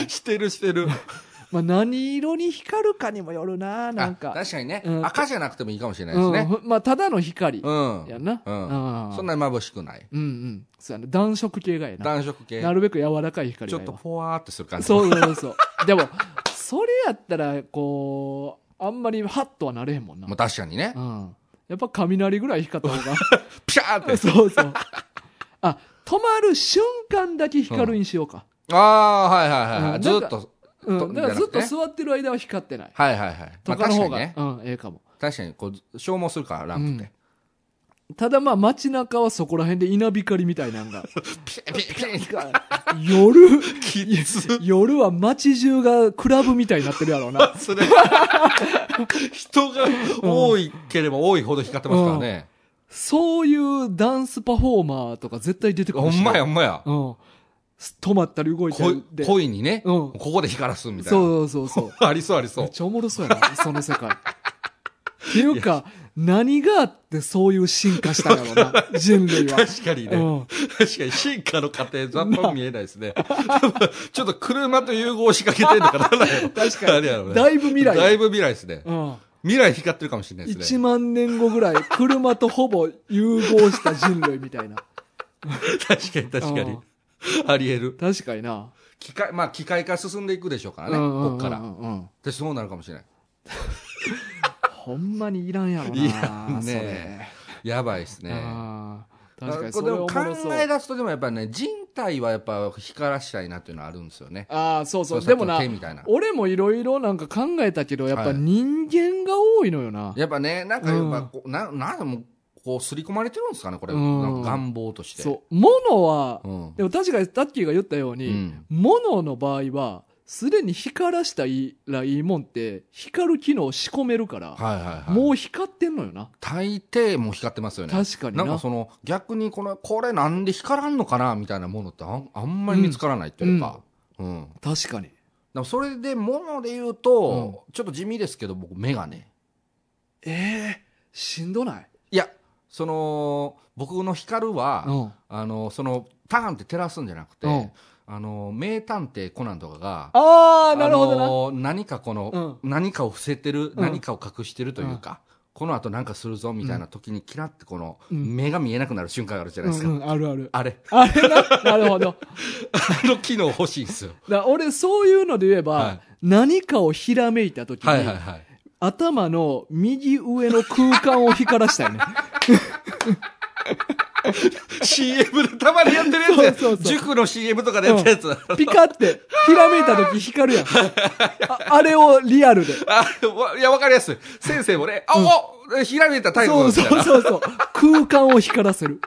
してるしてる。まあ、何色に光るかにもよるななんあか。確かにね、うん。赤じゃなくてもいいかもしれないですね。うん、まあただの光。うん。やな、うん。うん。そんなに眩しくない。うんうん。そうやな。暖色系がやな。暖色系。なるべく柔らかい光ちょっとふわーってする感じ。そうそうそう。でもそれやったらこうあんまりハッとはなれへんもんな、まあ確かにね。う。ん、やっぱ雷ぐらい光った方が。ピシャーって。そうそう。あ止まる瞬間だけ光るにしようか、ああ、はいはいはいずっと。とうん、だからずっと座ってる間は光ってないはいはいはい。まあとかの方が、確かにね。うん、ええかも確かに、こう、消耗するから、ランプって。ただまあ街中はそこら辺で稲光みたいなのが ピシャピシャピシャ夜。夜は街中がクラブみたいになってるやろうなそれ人が多いければ多いほど光ってますからね。そういうダンスパフォーマーとか絶対出てくるほんまやほんまや。うん。止まったり動いた恋りで。恋にね、うんここで光らすみたいな。そうそうそう。ありそうありそう。めっちゃおもろそうやな、その世界。っていうか、何があってそういう進化したんやろな、人類は。確かにね。うん確かに進化の過程、ざっと見えないですね。ちょっと車と融合しかけてんのかな確確かに。だいぶ未来だいぶ未来ですね。うん。未来光ってるかもしれないです1ね。万年後ぐらい、車とほぼ融合した人類みたいな。確かに確かに。あり得る。確かにな。機械、まあ機械化進んでいくでしょうからね、うんうんうんうんこっから。で、そうなるかもしれない。ほんまにいらんやろな。いらんねやばいです。ね。確かにそれ。考え出すとでもやっぱりね、人体はやっぱ光らしたいなっていうのはあるんですよね。ああ、そうそう。でもなの手、みたいな。俺もいろいろなんか考えたけど、やっぱはい人間が多いのよな。やっぱね、なんかやっぱこう、な、なんでも、こう、刷り込まれてるんですかね、これ。うん願望として。そう。物は、うん。でも確かにタッキーが言ったよううに、ん。物の場合は、すでに光らしたらいいもんって、光る機能を仕込めるから、はいはいはい。もう光ってんのよな。大抵もう光ってますよね。確かにななんかその、逆にこの、これなんで光らんのかなみたいなものってあんあんまり見つからないっていうか。うん。確かに。だからそれで、もので言うと、ちょっと地味ですけど、僕、メガネ。ええしんどない？その、僕の光るは、うん。あの、その、ターンって照らすんじゃなくて、うんあの、名探偵コナンとかが、ああ、なるほど何かこの、何かを伏せてる、ん何かを隠してるというか、この後なんかするぞみたいな時にキラってこの、うん目が見えなくなる瞬間があるじゃないですか。あるある。あれ、あれな？なるほど。あの機能欲しいんですよ。だ俺そういうので言えば、はい何かをひらめいた時に。頭の右上の空間を光らしたよね。CM でたまにやってるやつやそうそうそう塾の CM とかでやったやつ。ピカって、ひらめいた時光るやん。ああれをリアルで。あ、わいや、わかりやすい。先生もね、あ、おひらめいたタイムそう。そうそうそう。空間を光らせる。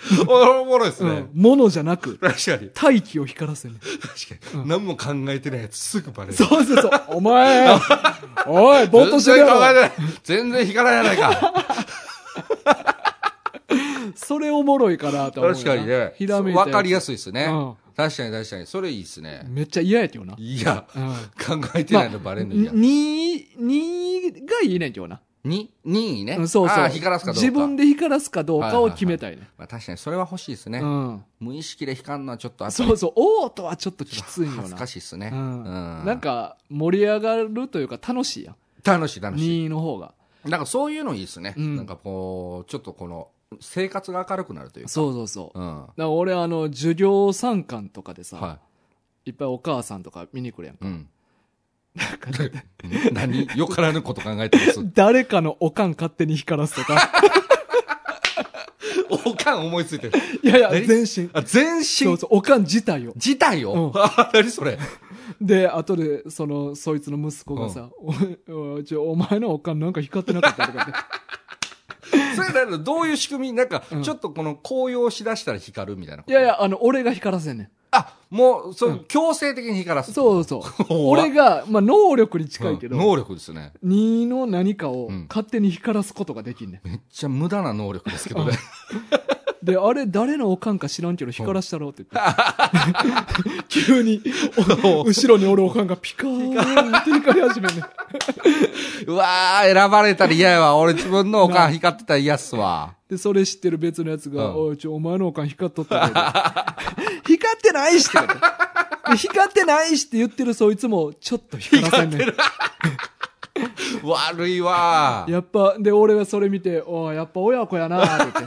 おもろいですねうん。。ものじゃなく、確かに。大気を光らせる。確かに。何も考えてないやつすぐバレる。そうそうそう。お前、おい、ぼーっとしてる全然考えない。全然光らないか。それおもろいかなと思う。確かにね。ひらめいわかりやすいですねうん。確かに確かに。それいいですね。めっちゃ嫌やけどな。いや、うん考えてないのバレんの嫌。2、2がいいねんけどな。に、任意ね。うんそうそう。光らすかどうか。自分で光らすかどうかを決めたいね。まあ確かにそれは欲しいですね。うん。無意識で光るのはちょっとそうそう。おーとはちょっときついよな。恥ずかしいですね。ううんん。なんか、盛り上がるというか楽しいやん。楽しい楽しい。2の方が。なんかそういうのいいですね。うんなんかこう、ちょっとこの、生活が明るくなるというか。そうそうそう。うん。だから俺あの、授業参観とかでさ、、はいっぱいお母さんとか見に来るやんい。か。うん。なんかね 何？よからぬこと考えてます。誰かのおかん勝手に光らすとか。おかん思いついてる。いやいや、何？全身。あ、全身？そうそう、おかん自体を。自体を、うんあ、何それ？で、後で、その、そいつの息子がさ、おいおお前のおかんなんか光ってなかったとかって。それなのどういう仕組みなんか、うんちょっとこの紅葉しだしたら光るみたいな。いやい。や、あの、俺が光らせんねん。あ、もう、そう、うん強制的に光らす。そうそう。俺が、まあ、能力に近いけど、うん能力ですね。2の何かをうん勝手に光らすことができんねん。めっちゃ無駄な能力ですけどね。で、あれ誰のおかんか知らんけど光らしたろって言って。急に、お後ろにおるおかんがピカーンって光り始めんねん。うわー、選ばれたら嫌やわ。俺自分のおかん光ってたら嫌っすわ。で、それ知ってる別のやつが、うんおい、ちょ、お前のおかん光っとったけど。光ってないしっててで光ってないしって言ってるそいつも、ちょっと光らせんねん。悪いわやっぱ、で、俺がそれ見て、おい、やっぱ親子やなーって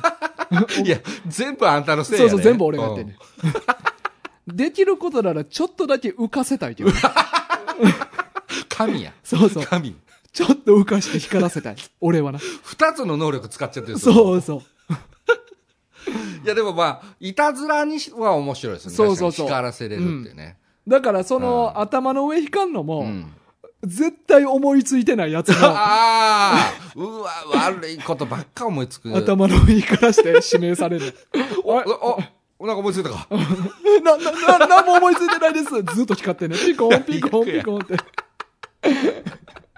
言って。いや、全部あんたのせいやねそうそう、全部俺がやってんねん。できることなら、ちょっとだけ浮かせたいけどね。うん神や。そうそう。神。ちょっと浮かして光らせたい。俺はな。二つの能力使っちゃってるそうそう。いや、でもまあ、いたずらには面白いですね。そうそうそう光らせれるっていうね。だから、その、うん頭の上光んのも、うん。絶対思いついてないやつの、ああうわ、悪いことばっか思いつく。頭の上光らして指名される。お、あお、お、なんか思いついたか？な、な、な、なんも思いついてないです。ずっと光ってんね。ピコン、ピコン、ピコンって。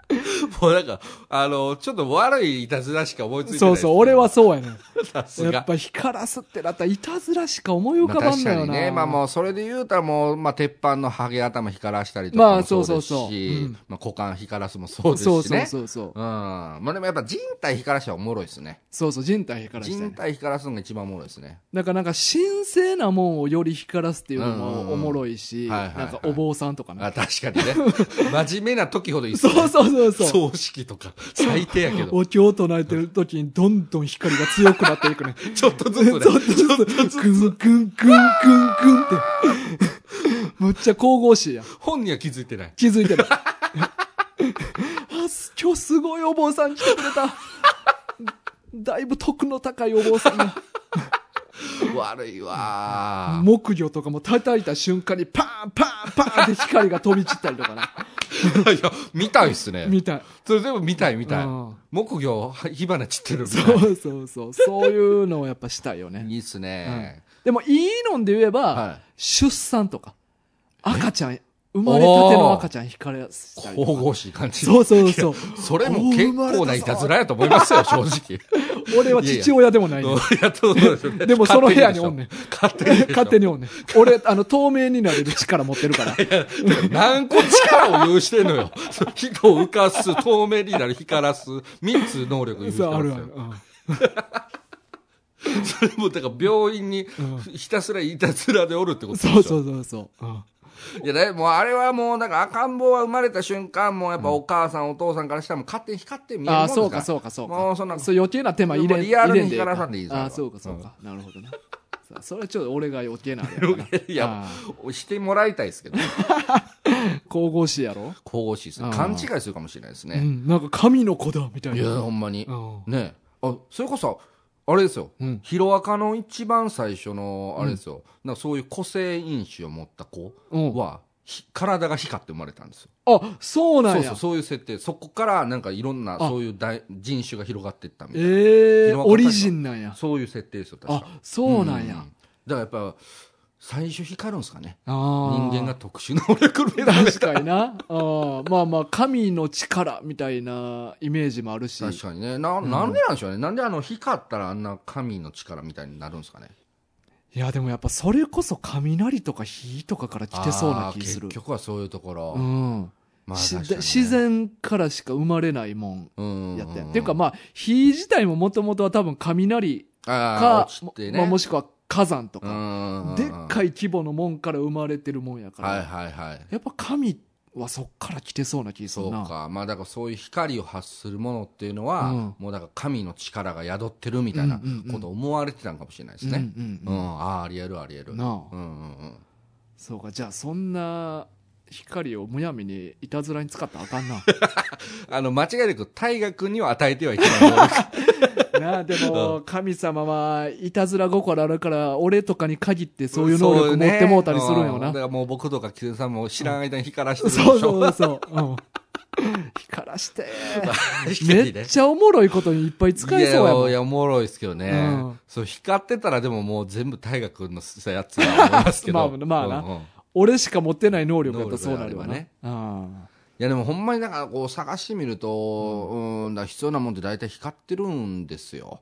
もうなんか、あの、ちょっと悪いいたずらしか思いついてないそうそう、俺はそうやねん。やっぱ光らすってなったらいたずらしか思い浮まあかばんのよな。確かにね、まあもうそれで言うたらもう、まあ鉄板のハゲ頭光らしたりとかもまあそそううですし、そうそううんまあ股間光らすもそうですそうしね。そうそうそう。うん。まあでもやっぱ人体光らしはおもろいですね。そうそう、人体光らして、人ね。体光らすのが一番おもろいですね。だからなんか神聖なもんをより光らすっていうのもおもろいし、なんかお坊さんとかね。あ、確かにね。真面目な時ほどいいっすね。そうそうそうそう。葬式とか、最低やけど。お経を唱えてる時にどんどん光が強くなっていくね。ちょっとずつね。ちょっとずつ、クンクンクンクンクンって。むっちゃ神々しいやん。本には気づいてない。気づいてる。あ、す今日すごいお坊さん来てくれた。だいぶ徳の高いお坊さんが。悪いわー木魚とかも叩いた瞬間にパーンパーンパーンって光が飛び散ったりとかな。いや、見たいっすね。みたい。それでも見たい見たいうん。木魚、火花散ってるみたいそうそうそう。そういうのをやっぱしたいよね。いいっすね。でもいいので言えば、はい出産とか。赤ちゃん、生まれたての赤ちゃん光らしたり。神々しい感じ。そうそうそう。それも結構ないたずらやと思いますよ、正直。俺は父親でもないねんいや、そうですよね。でもその部屋におんねん。勝手にでしょ。勝手におんねん。俺、あの、透明になれる力持ってるから。何個力を有してんのよ。人を浮かす、透明になる、光らす、三つ能力有してそう、あるある。。うんそれも、だから病院にひたすらいたずらでおるってことでしょそうそうそうそう。うんいや、だもうあれはもう、だから赤ん坊は生まれた瞬間、もうやっぱお母さん、お父さんからしたらもう勝手に光って見えるもんああ、ですそうか、そうか、そうか。もうそんな、そう余計な手間入れリアルに光らさんでいいぞああ、そうか、そうか。なるほどな。さあそれはちょっと俺が余計なあれやからいやあ、してもらいたいですけど、あ 神々しいやろ？神々しいですねあ。ー勘違いするかもしれないですね。うん。なんか神の子だ、みたいいや、な。ほんまに。うんねあ、それこそ、あれですよ。うんヒロアカの一番最初の、あれですよ。なんかそういう個性因子を持った子うんは、ひ体が光って生まれたんですよ。あ、そうなんやそうそう、。そういう設定。そこからなんかいろんな、あそういう大人種が広がっていったみたいな。ええ色分かったオリジンなんや。そういう設定ですよ、確かあ、そうなんや。だからやっぱ、最初光るんですかね。人間が特殊能力みたいな。確かにな。あーまあまあ、神の力みたいなイメージもあるし。確かにね。な、なんでなんでしょうね。なんであの、光ったらあんな神の力みたいになるんですかね。いや、でもやっぱそれこそ雷とか火とかから来てそうな気する結。局はそういうところ。うん。しまあね自然からしか生まれないもんうん。やったやん。っていうかまあ、火自体ももともとは多分雷あか、ね。まあ、もしくは火山とか、かでっかい。い規模のもんから生まれてるもんやから、はいはいはい。やっぱ神はそっから来てそうな気するな。そうか。まあだからそういう光を発するものっていうのは、うんもうだから神の力が宿ってるみたいなことを思われてたのかもしれないですね。うんう。うんんうんああ、ありえるありえる。なあうんうんうん。そうか、じゃあそんな光をむやみにいたずらに使ったらあかんな。あの、間違いなく大河君には与えてはいけない。なあ、でも、神様はいたずら心あるから、俺とかに限ってそういう能力持ってもうたりするんよなそうねうんだか。らもう僕とかキズさんも知らん間に光らしてるでしょ。そうそうそう。うん光らして。めねっちゃおもろいことにいっぱい使えそうやもん。いや、いやおもろいですけどね。うんそう、光ってたらでももう全部大河君のやつは思いますけど。まあまあなうんうんい俺しか持ってない能力やったらそうなるわね。能や、でもほんまになんかこう探してみると、うん、だ必要なもんって大体光ってるんですよ。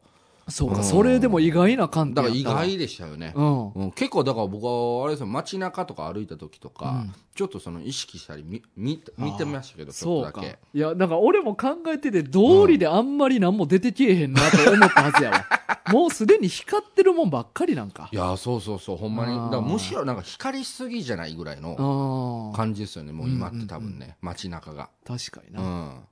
そうか、うんそれでも意外な観だから意外でしたよね。うん。うん、結構だから僕はあれですよ街中とか歩いた時とか、うんちょっとその意識したり見見見てましたけどちょそうかっとだけ。いや、なんか俺も考えてて、道理であんまり何も出てけえへんなと思ったはずやわ。もうすでに光ってるもんばっかりなんかい。やそうそうそうほんまにだからむしろなんか光りすぎじゃないぐらいの。感じですよねもう今って多分ね、街中が確かにうな。ん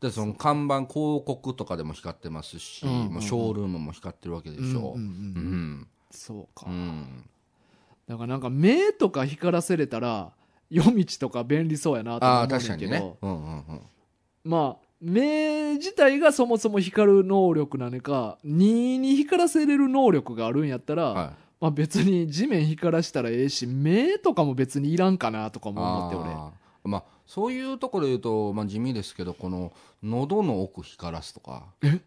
でその看板広告とかでも光ってますし、うんうんうん。もうショールームも光ってるわけでしょ。うんうんうんうん。そうか。う。ん。だからなんか目とか光らせれたら、夜道とか便利そうやなと思うねんけど。確かにね。うんうんうん。まあ、目自体がそもそも光る能力なのか、2に光らせれる能力があるんやったら、はい。まあ別に地面光らしたらええし、目とかも別にいらんかなとかも思って俺。まあそういうところで言うと、まあ、地味ですけどこの喉の奥光らすとか。え？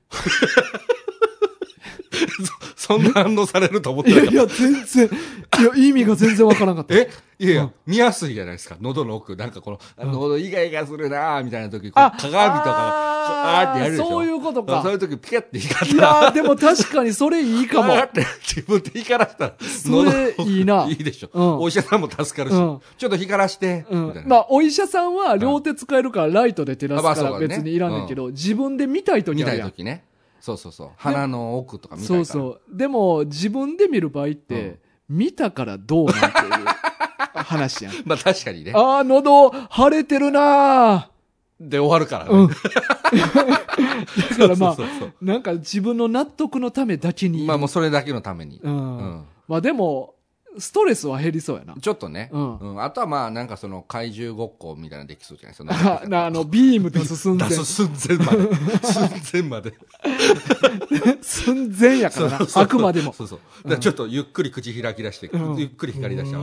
そんな反応されると思ってなかっいやいや、全然、いや、意味が全然わからなかった。た。え？いやいや、うん見やすいじゃないですか。喉の奥。なんかこの、あうん喉イガイガするなーみたいな時、こうあ鏡とか、あーってやるでしょ。そういうことかそういう時ピカって光っいたら、やー、でも確かにそれいいかも。って自分で光らしたら、それいいないいでしょ。うんお医者さんも助かるし、うんちょっと光らして、うみたい。な。んまあ、お医者さんは両手使えるからライトで照らすから別にいらんねんけど、自分で見たい時見たあるやん。い時ね。そうそうそう。鼻の奥とか見たいから。そうそう。でも、自分で見る場合って、見たからどうなんていう話やん。まあ確かにね。あー、喉腫れてるなで終わるからーうん。ね。だからまあそうそうそうなんか自分の納得のためだけに。まあもうそれだけのために。うん。うんまあでも、ストレスは減りそうやな。ちょっとね、うんうんあとはまあなんかその怪獣ごっこみたいなのできそうじゃない？ですか。あなあの、ビームで進んで出、す寸前まで。寸前まで。寸前やからな。あくまでも。そうそう。だからちょっとゆっくり口開き出して、うんゆっくり光り出して、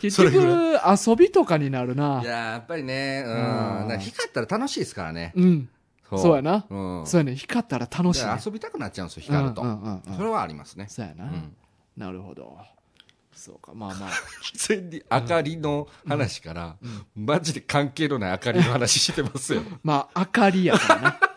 結局、遊びとかになるないやーやっぱりね、うん。光ったら楽しいですからね。うん。そうやなうん。そうやね。光ったら楽しい、ね。遊びたくなっちゃうんですよ、光ると。うんうんうんうんそれはありますね。そうやな、うん。なるほど。そうか。まあまあ。普通に明かりの話から、マジで関係のない明かりの話してますよ。まあ、明かりやからな。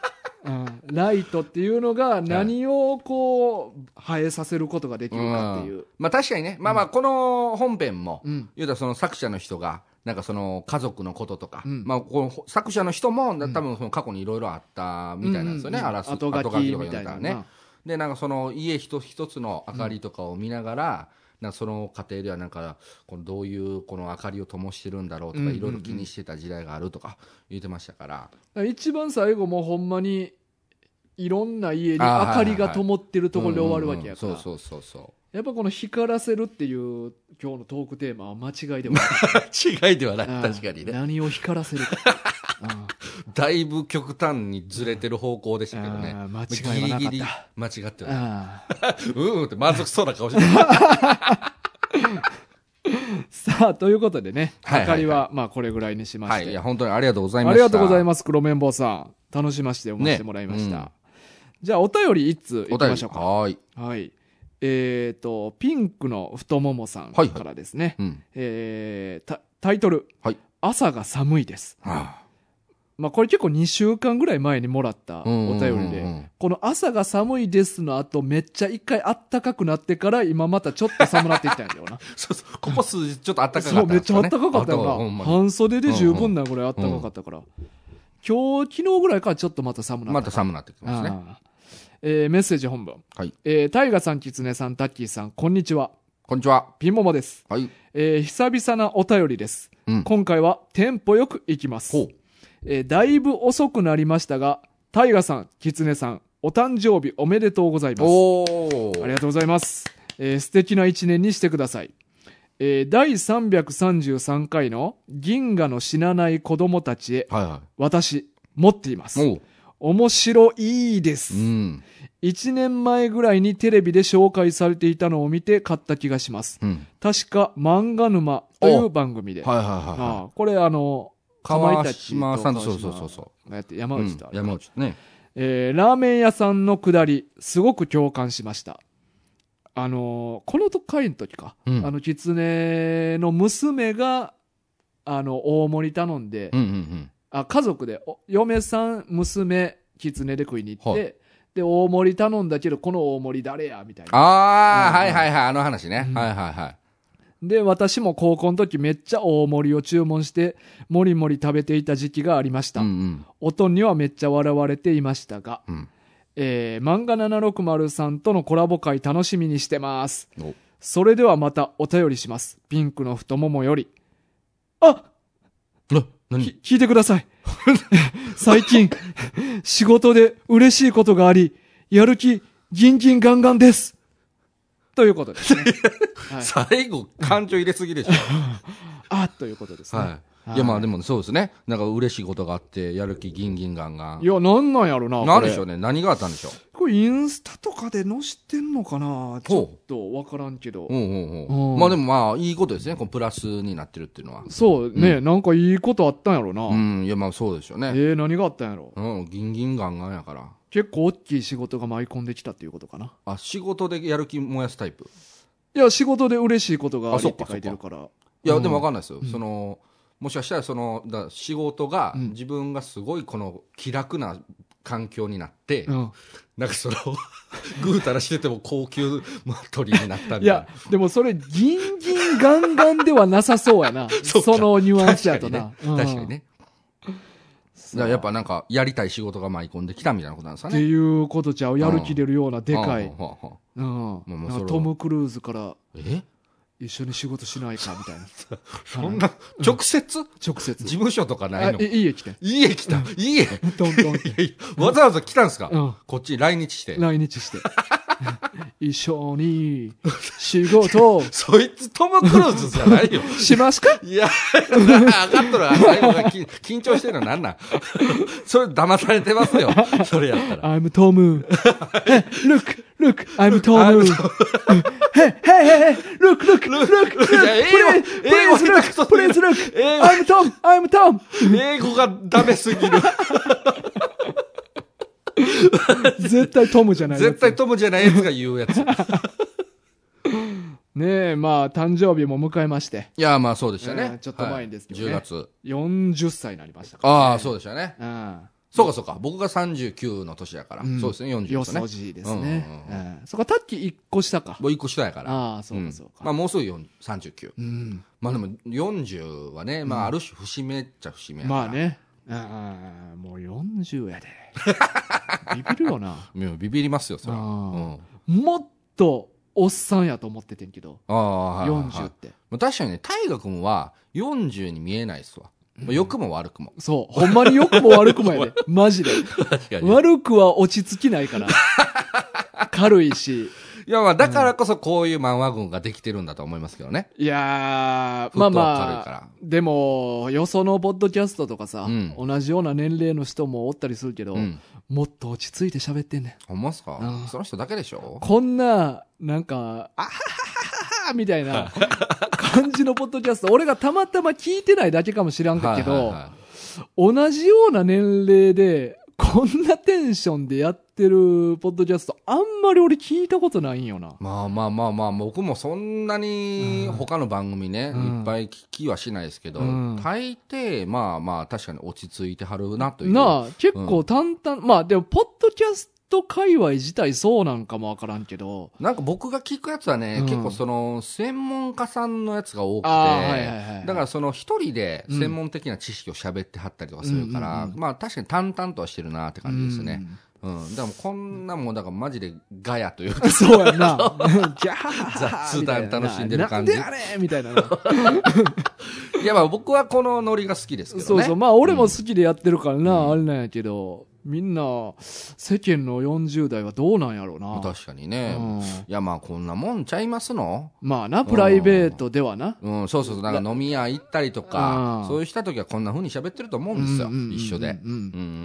うん、ライトっていうのが何をこう、映えさせることができるかっていう。まあ確かにね、まあまあこの本編も、うん言うたらその作者の人が、なんかその家族のこととか、うんまあこの作者の人も、多分その過去にいろいろあったみたいなんですよね、うんうんうんあらす後書きとか言みたいなうたらね。で、なんかその家一つ一つの明かりとかを見ながら、なんかその過程ではなんか、このどういうこの明かりを灯してるんだろうとか、うんうんうんいろいろ気にしてた時代があるとか言ってましたから。一番最後もほんまに、いろんな家に明かりが灯ってるところで終わるわけやから。うんうんうんそうそうそうそやっぱこの光らせるっていう今日のトークテーマは間違いではない。う。違いではない、うん確かにね。何を光らせるか。う んだいぶ極端にずれてる方向でしたけどね。間違いはなかったギリギリ間違ってない。あうん うんって満足そうな顔してる。ー さあ、ということでね、明かりはまあこれぐらいにしまして。はい。いや、本当にありがとうございました。ありがとうございまます、黒綿棒さん。楽しませて読ませてもらいました。ねじゃあ、お便り一通す。いきましょうか。はーい。はい。えっ、と、ピンクの太ももさんはいからですね。うん。えータタイトル、はい朝が寒いです。はまあ、これ結構2週間ぐらい前にもらったお便りで、うんうんうんうんこの朝が寒いですの後、めっちゃ一回あったかくなってから、今またちょっと寒なってきたんだよな。あ そうそう。ここ数日ちょっと暖かかったそう、めっちゃあったかかったよな。あとほんまに半袖で十分なぐらいあったかかったから。今日、昨日ぐらいからちょっとまた寒なった。また寒なってきますね。えーメッセージ本文。はい。えー、タイガさん、キツネさん、タッキーさん、こんにちは。こんにちは。ピンモモです。はい。えー久々なお便りです。うん。今回はテンポよくいきます。ほう。えーだいぶ遅くなりましたが、タイガさん、キツネさん、お誕生日おめでとうございます。おー。ありがとうございます。えー素敵な一年にしてください。えー第333回の銀河の死なない子供たちへ、はいは私、持っていまい。す。おう。面白いです。うん。1年前ぐらいにテレビで紹介されていたのを見て買った気がします。うん。確か、漫画沼という番組で。はいはいはいこれあの、かまいたちと島さんと、そうそうそう山うん内とある、山内ね。えーラーメン屋さんのくだり、すごく共感しました。あのーこの回の時か。うんあの、狐の娘が、あの、大盛り頼んで、うんうんうん。あ家族で、お嫁さん、娘、狐で食いに行って、はで、大盛り頼んだけど、この大盛り誰やみたいな。ああ、うんはいはいはい、あの話ね。うんはいはいはい。で、私も高校の時めっちゃ大盛りを注文して、もりもり食べていた時期がありました。うんうん。おとんにはめっちゃ笑われていましたが、うん。えー、漫画760さんとのコラボ会楽しみにしてます。おそれではまたお便りします。ピンクの太ももより。あな、何？き聞いてください。最近、仕事で嬉しいことがあり、やる気、ギンギンガンガンです。ということですね。はい、最後、感情入れすぎでしょ。あということですね。はい。いや、まあでもそうですね。なんか嬉しいことがあって、やる気ギンギンガンガンい。や、なんなんやろな。ね。なんでしょうね。何があったんでしょこれインスタとかで載してんのかな？ちょっとわからんけどう。う。んうんうん。うんまあでもまあ、いいことですね。このプラスになってるっていうのは。そうね、なんかいいことあったんやろな。うん、いやまあそうでしょうね。えー、何があったんやろ？うん、ギンギンガンガンやから。結構大きい仕事が舞い込んできたっていうことかな。あ仕事でやる気燃やすタイプ？いや、仕事で嬉しいことがああそって書いてるから。いや、うんでも分かんないですよ、うんそのもしかしたらそのだ仕事が、うん。自分がすごいこの気楽な環境になって、うん。なんかそのぐうたらしてても高級鳥になったみたいな。いや、でもそれ、ギンギンガンガンではなさそうやな。そのニュアンスやとな。確かにね。確かにね。う。ん。やっぱなんかやりたい仕事が舞い込んできたみたいなことなんですかね。っていうことちゃう。やる気出るようなでかい。トム・クルーズからえ？一緒に仕事しないかみたいな。そんな直接？直接。事務所とかないの？家来て。家来た。家 わざわざ来たんですか、うん。こっち来日して。来日して。一緒に仕事をそいつトム・クルーズじゃないよしますかいや、上がっとる緊張してるのなんなんそれ騙されてますよ。それやったら。I'm Tom. Look, look, I'm Tom. hey, hey, hey, hey, look, look, look, look, いや英語 please, 英語 please 下手くそ look, please look. 英語 I'm Tom, I'm Tom. 英語がダメすぎる。絶対トムじゃないやつ。絶対トムじゃないやつが言うやつ。い ねえ、まあ、誕生日も迎えまして。や、まあそうでしたえね。ーちょっと前にですけどねはい10月。40歳になりましたから、ああ、そうでしたね。うん。そうかそうか。僕が39の年やから。うんそうですね、40よですね。そじですね。そこタッキー1個下か。もう1個下やから。ああ、そうかそうか。まあもうすぐ4 39。うん。まあでも40はね、まあある種節目っちゃ節目やから。まあ。ね。うんもう40やで。ビビるよな。ビビりますよ、それは。あうん。もっとおっさんやと思っててんけど。ああ、はいはいはい。40って。まあ確かにね、大河君は40に見えないっすわ。まあ良くも悪くも。そう。ほんまに良くも悪くもやで。マジで。確かに。悪くは落ち着きないから。軽いし。いや、まあだからこそこういう漫画群ができてるんだと思いますけどね。いやー、まあまあ、でも、よそのポッドキャストとかさ、うん同じような年齢の人もおったりするけど、うん。もっと落ち着いて喋ってんねん。ほんまっすか？うんその人だけでしょ？こんな、なんか、あははははみたいな 感じのポッドキャスト、俺がたまたま聞いてないだけかもしらんけど、はいはいは同じような年齢で、こんなテンションでやってるポッドキャスト、あんまり俺聞いたことないんよな。まあまあまあまあ、僕もそんなに他の番組ね、うんいっぱい聞きはしないですけど、うん大抵、まあまあ確かに落ち着いてはるなという。なあ、結構淡々、まあでも、ポッドキャスト界隈自体そうなんかもわからんけど、なんか僕が聞くやつはね、うん結構その、専門家さんのやつが多くて、あーはいはいはいだからその一人で専門的な知識を喋ってはったりとかするから、うんうんうんまあ確かに淡々とはしてるなって感じですね。うん。だからもうこんなもん、だからマジでガヤというかうん。そうやな。ギャハハハ雑談楽しんでる感じなんであれみたいなな。いやまあ僕はこのノリが好きですけどね。そうそう。まあ俺も好きでやってるからな、あれなんやけど、みんな、世間の40代はどうなんやろうな。確かにね。うんいやまあこんなもんちゃいますのまあな、プライベートではな。うん、そうそうそう。なんか飲み屋行ったりとかう、んそういうした時はこんな風に喋ってると思うんですよ。うんうんうんうん一緒で。うんう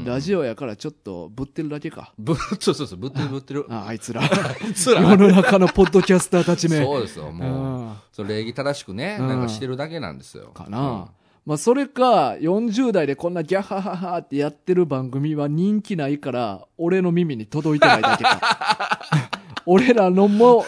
んラジオやからちょっとぶってるだけか。ぶ、そうそうそう、ぶってるぶってる。ああいつら。つら世の中のポッドキャスターたちめ。そうですよ、もう。うんそれ礼儀正しくね、うんなんかしてるだけなんですよ。かな。まあそれか、40代でこんなギャハハハってやってる番組は人気ないから、俺の耳に届いてないだけか。俺らのも、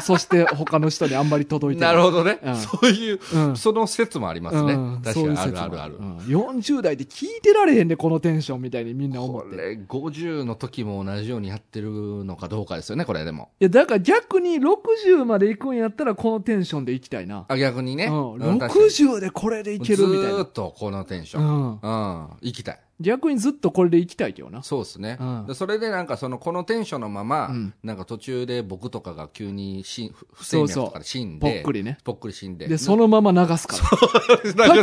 そ そして他の人にあんまり届うんいてない。なるほどね。うんそういう、うんその説もありますね。うん確かにあそういう説もるあるある。うん40代で聞いてられへんで、このテンションみたいにみんな思って。いこれ、50の時も同じようにやってるのかどうかですよね、これでも。や、だから逆に60まで行くんやったらこのテンションで行きたいな。あ、逆にね。うん、うん確かに60でこれでいけるみたいずーなっとこのテンション。うん。うん。行きたい。逆にずっとこれで行きたいけどな。そうですね、うん。でそれでなんかそのこのテンションのまま、うん。なんか途中で僕とかが急に死ん不不整脈とかで死んぽでっくりね。ぽっくり死んで。で、そのまま流すから。タなん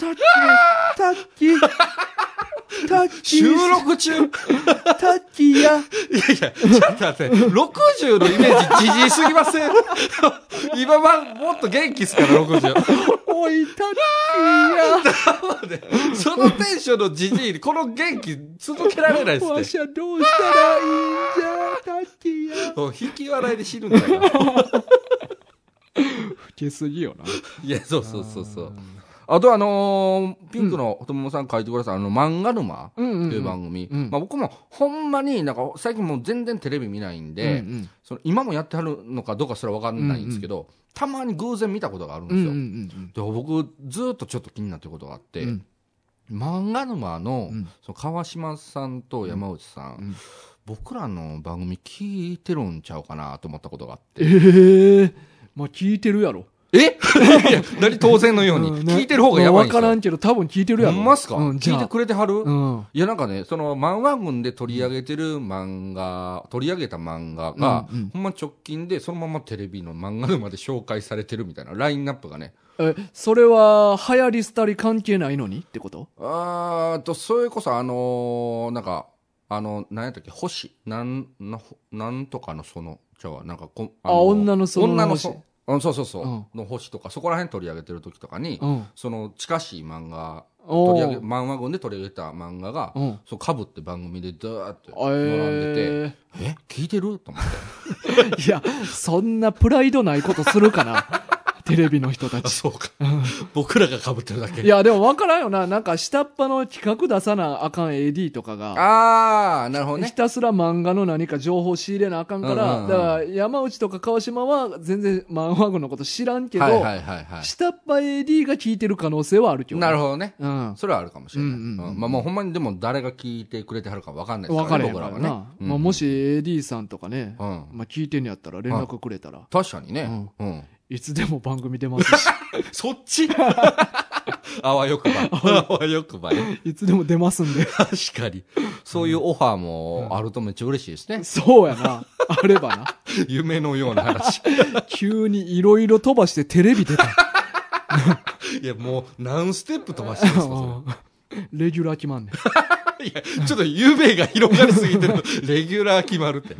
かッキー、タッ、キー、タッキー、収ー、録中？いやいタッキーや、やちょっと待って。60のイメージじじいすぎません？今はもっと元気っすから60おい、タッキーや。そのテンションのじじいにこの元気続けられないっすねわしはどうしたらいいんじゃ、タッキーや。引き笑いで死ぬんだよ 老けすぎよな。いやそうそうそうそうあとあのーピンクの太ももさん書いてください、あの、漫画沼うん。うんうんっていう番組。うん。まあ僕もほんまになんか最近もう全然テレビ見ないんで、うんうん。その今もやってはるのかどうかすらわかんないんですけど、たまに偶然見たことがあるんですよ。うんうんうんで僕ずっとちょっと気になってることがあって、うん。漫画沼の,、うん。その川島さんと山内さん、うん僕らの番組聞いてるんちゃうかなと思ったことがあって。ええまあ聞いてるやろ。え？いや何当然のように、うん聞いてる方がやばいんですよ。わからんけど、多分聞いてるやろ。ほんまっすか、うん、聞いてくれてはる、うん。いやなんかねその漫画群で取り上げてる漫画取り上げた漫画が、うんうん。ほんま直近でそのままテレビの漫画沼で紹介されてるみたいなラインナップがね。え、それは、流行り廃り関係ないのにってこと？あーとそれこそあのーなんかあの何やったっけ？星？なんななんとかのそのじゃあなんかこあ女の園の女の星そうんそうそうそう、うんの星とかそこら辺取り上げてる時とかに、うん。その近しい漫画取り上げ漫画群で取り上げた漫画が、うん。そうかぶって番組でダーってえ並んでて、ーえ聞いてる？と思って いや、そんなプライドないことするかな。テレビの人たち。そうか。僕らがかぶってるだけ。いや、でも分からんよな。なんか、下っ端の企画出さなあかん AD とかが、ああなるほどね。ひたすら漫画の何か情報仕入れなあかんから、うんうんうん。だから、山内とか川島は全然漫画軍のこと知らんけど、はいはいはいは下っ端 AD が聞いてる可能性はあるけいど、ほなるほどね。ど。うん。それはあるかもしれない、うんうんうん。うん。まあもうほんまにでも誰が聞いてくれてはるか分かんないです分かねかららへんからはね、うんまあ、もし AD さんとかね、うん。まあ、聞いてんやったら連絡くれたら、確かにね、うんいつでも番組出ますし、そっち？あわよくばあわよくばねいつでも出ますんで。確かにそういうオファーもあるとめっちゃ嬉しいですね、そうやな。あればな。夢のような話急にいろいろ飛ばしてテレビ出た。いやもう何ステップ飛ばしてるんですかそれレギュラー決まんねん。いや、ちょっと夢が広がりすぎてる。レギュラー決まるって。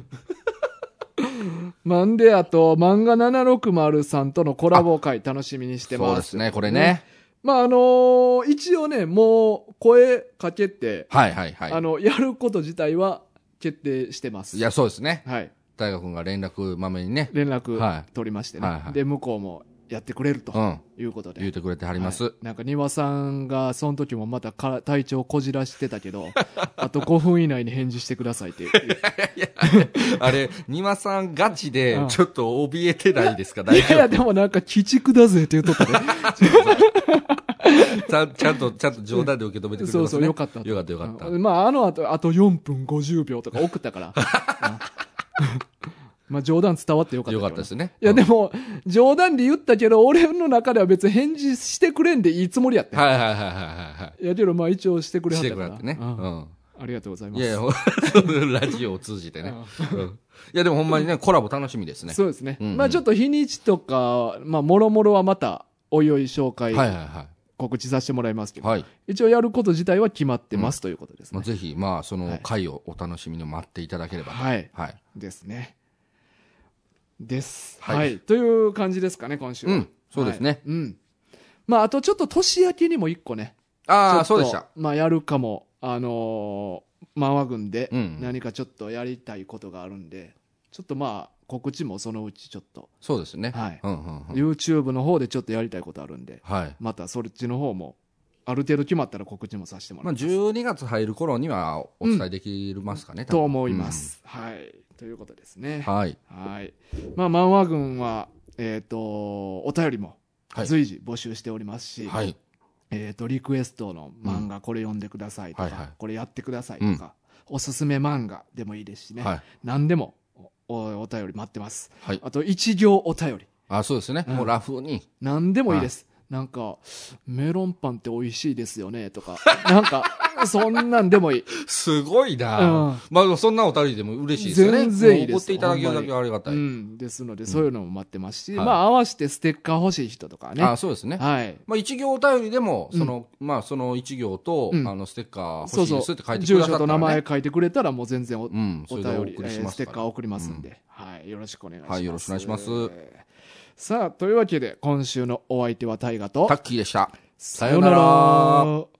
なんで、あと、漫画760さんとのコラボ会楽しみにしてます。そうですね、これね。まあ、あのー一応ね、もう声かけて、はいはいはい。あの、やること自体は決定してます。いや、そうですね。はい。大学君が連絡まめにね、連絡はい取りましてね。はいはいで、向こうもやってくれるとうん、いうことで。言うてくれてはります。はい。なんか庭さんがその時もまたか体調こじらしてたけど あと5分以内に返事してくださいっていう。あれ、庭さんガチでうん、ちょっと怯えてないですか？い大丈やいやでもなんか鬼畜だぜって言っとったね。夫ちゃんちゃんと、ちゃんと冗談で受け止めてくれますね。そうそうよかった。よかったよかった。うん。まああの後あと4分50秒とか送ったから。うんまあ冗談伝わってよかったよかったですね。いやでも冗談で言ったけど俺の中では別に返事してくれんでいいつもりやってはいはいはいはいはいはいやけどまあ一応してくれい。はったからしてくれってね。ううんん。ありがとうございますいやラジオを通じてね。うんいや、でもほんまにね、コラボ楽しみですね。そうですね。うんうんまあちょっと日にちとか、まあもろもろはまた、おいおい紹介、はいはいは告知させてもらいますけい。ど、はい。一応やること自体は決まってます、ということですね。まあ、ぜひ、まあ、そはいの回をお楽しみに待っていただければと。はい。はい。ですね。です。はいはい。という感じですかね、今週は。うんそうですねはいうん。まああとちょっと年明けにも一個ね。ああ、そうでした。。まあやるかも、あのー、漫画軍でうん何かちょっとやりたいことがあるんで、ちょっとまあ告知もそのうちちょっと、そうですね。はいうんうんうん。YouTube の方でちょっとやりたいことあるんで、はい。またそっちの方もある程度決まったら告知もさせてもまあ、らいます、12月入る頃にはお伝えできますかね、多分と思いま。す、はいということですねうんはい。はいまあ漫画軍はえっ、とお便りもはい随時募集しておりますし、はい。えっ、とリクエストの漫画これ読んでくださいとか、はいはいこれやってくださいとか、おすすめ漫画でもいいですしね、はい。何でもおおお便り待ってますはい。あと一行お便りあ、そうですね。うんもうラフに。何でもいいです。なんか、メロンパンって美味しいですよね、とか。なんか、そんなんでもいい。すごいな、うんまあ、そんなお便りでも嬉しいですよね。全然いいです送っていただけるだけありがたい。うん。ですので、そういうのも待ってますし、はいまあ、合わせてステッカー欲しい人とかね。あそうですね。はい。まあ、一行お便りでも、その、まあ、その一行と、うんあの、ステッカー欲そうそうしいですって書い。てく住ださったら、ね。所と名前書いてくれたら、もう全然お,、うん、そお便り、えー。ステッカー送りますんで、はい。よろしくお願いします。はいよろしくお願いしますさあ、というわけで、今週のお相手は大ガと、タッキーでした。さよなら。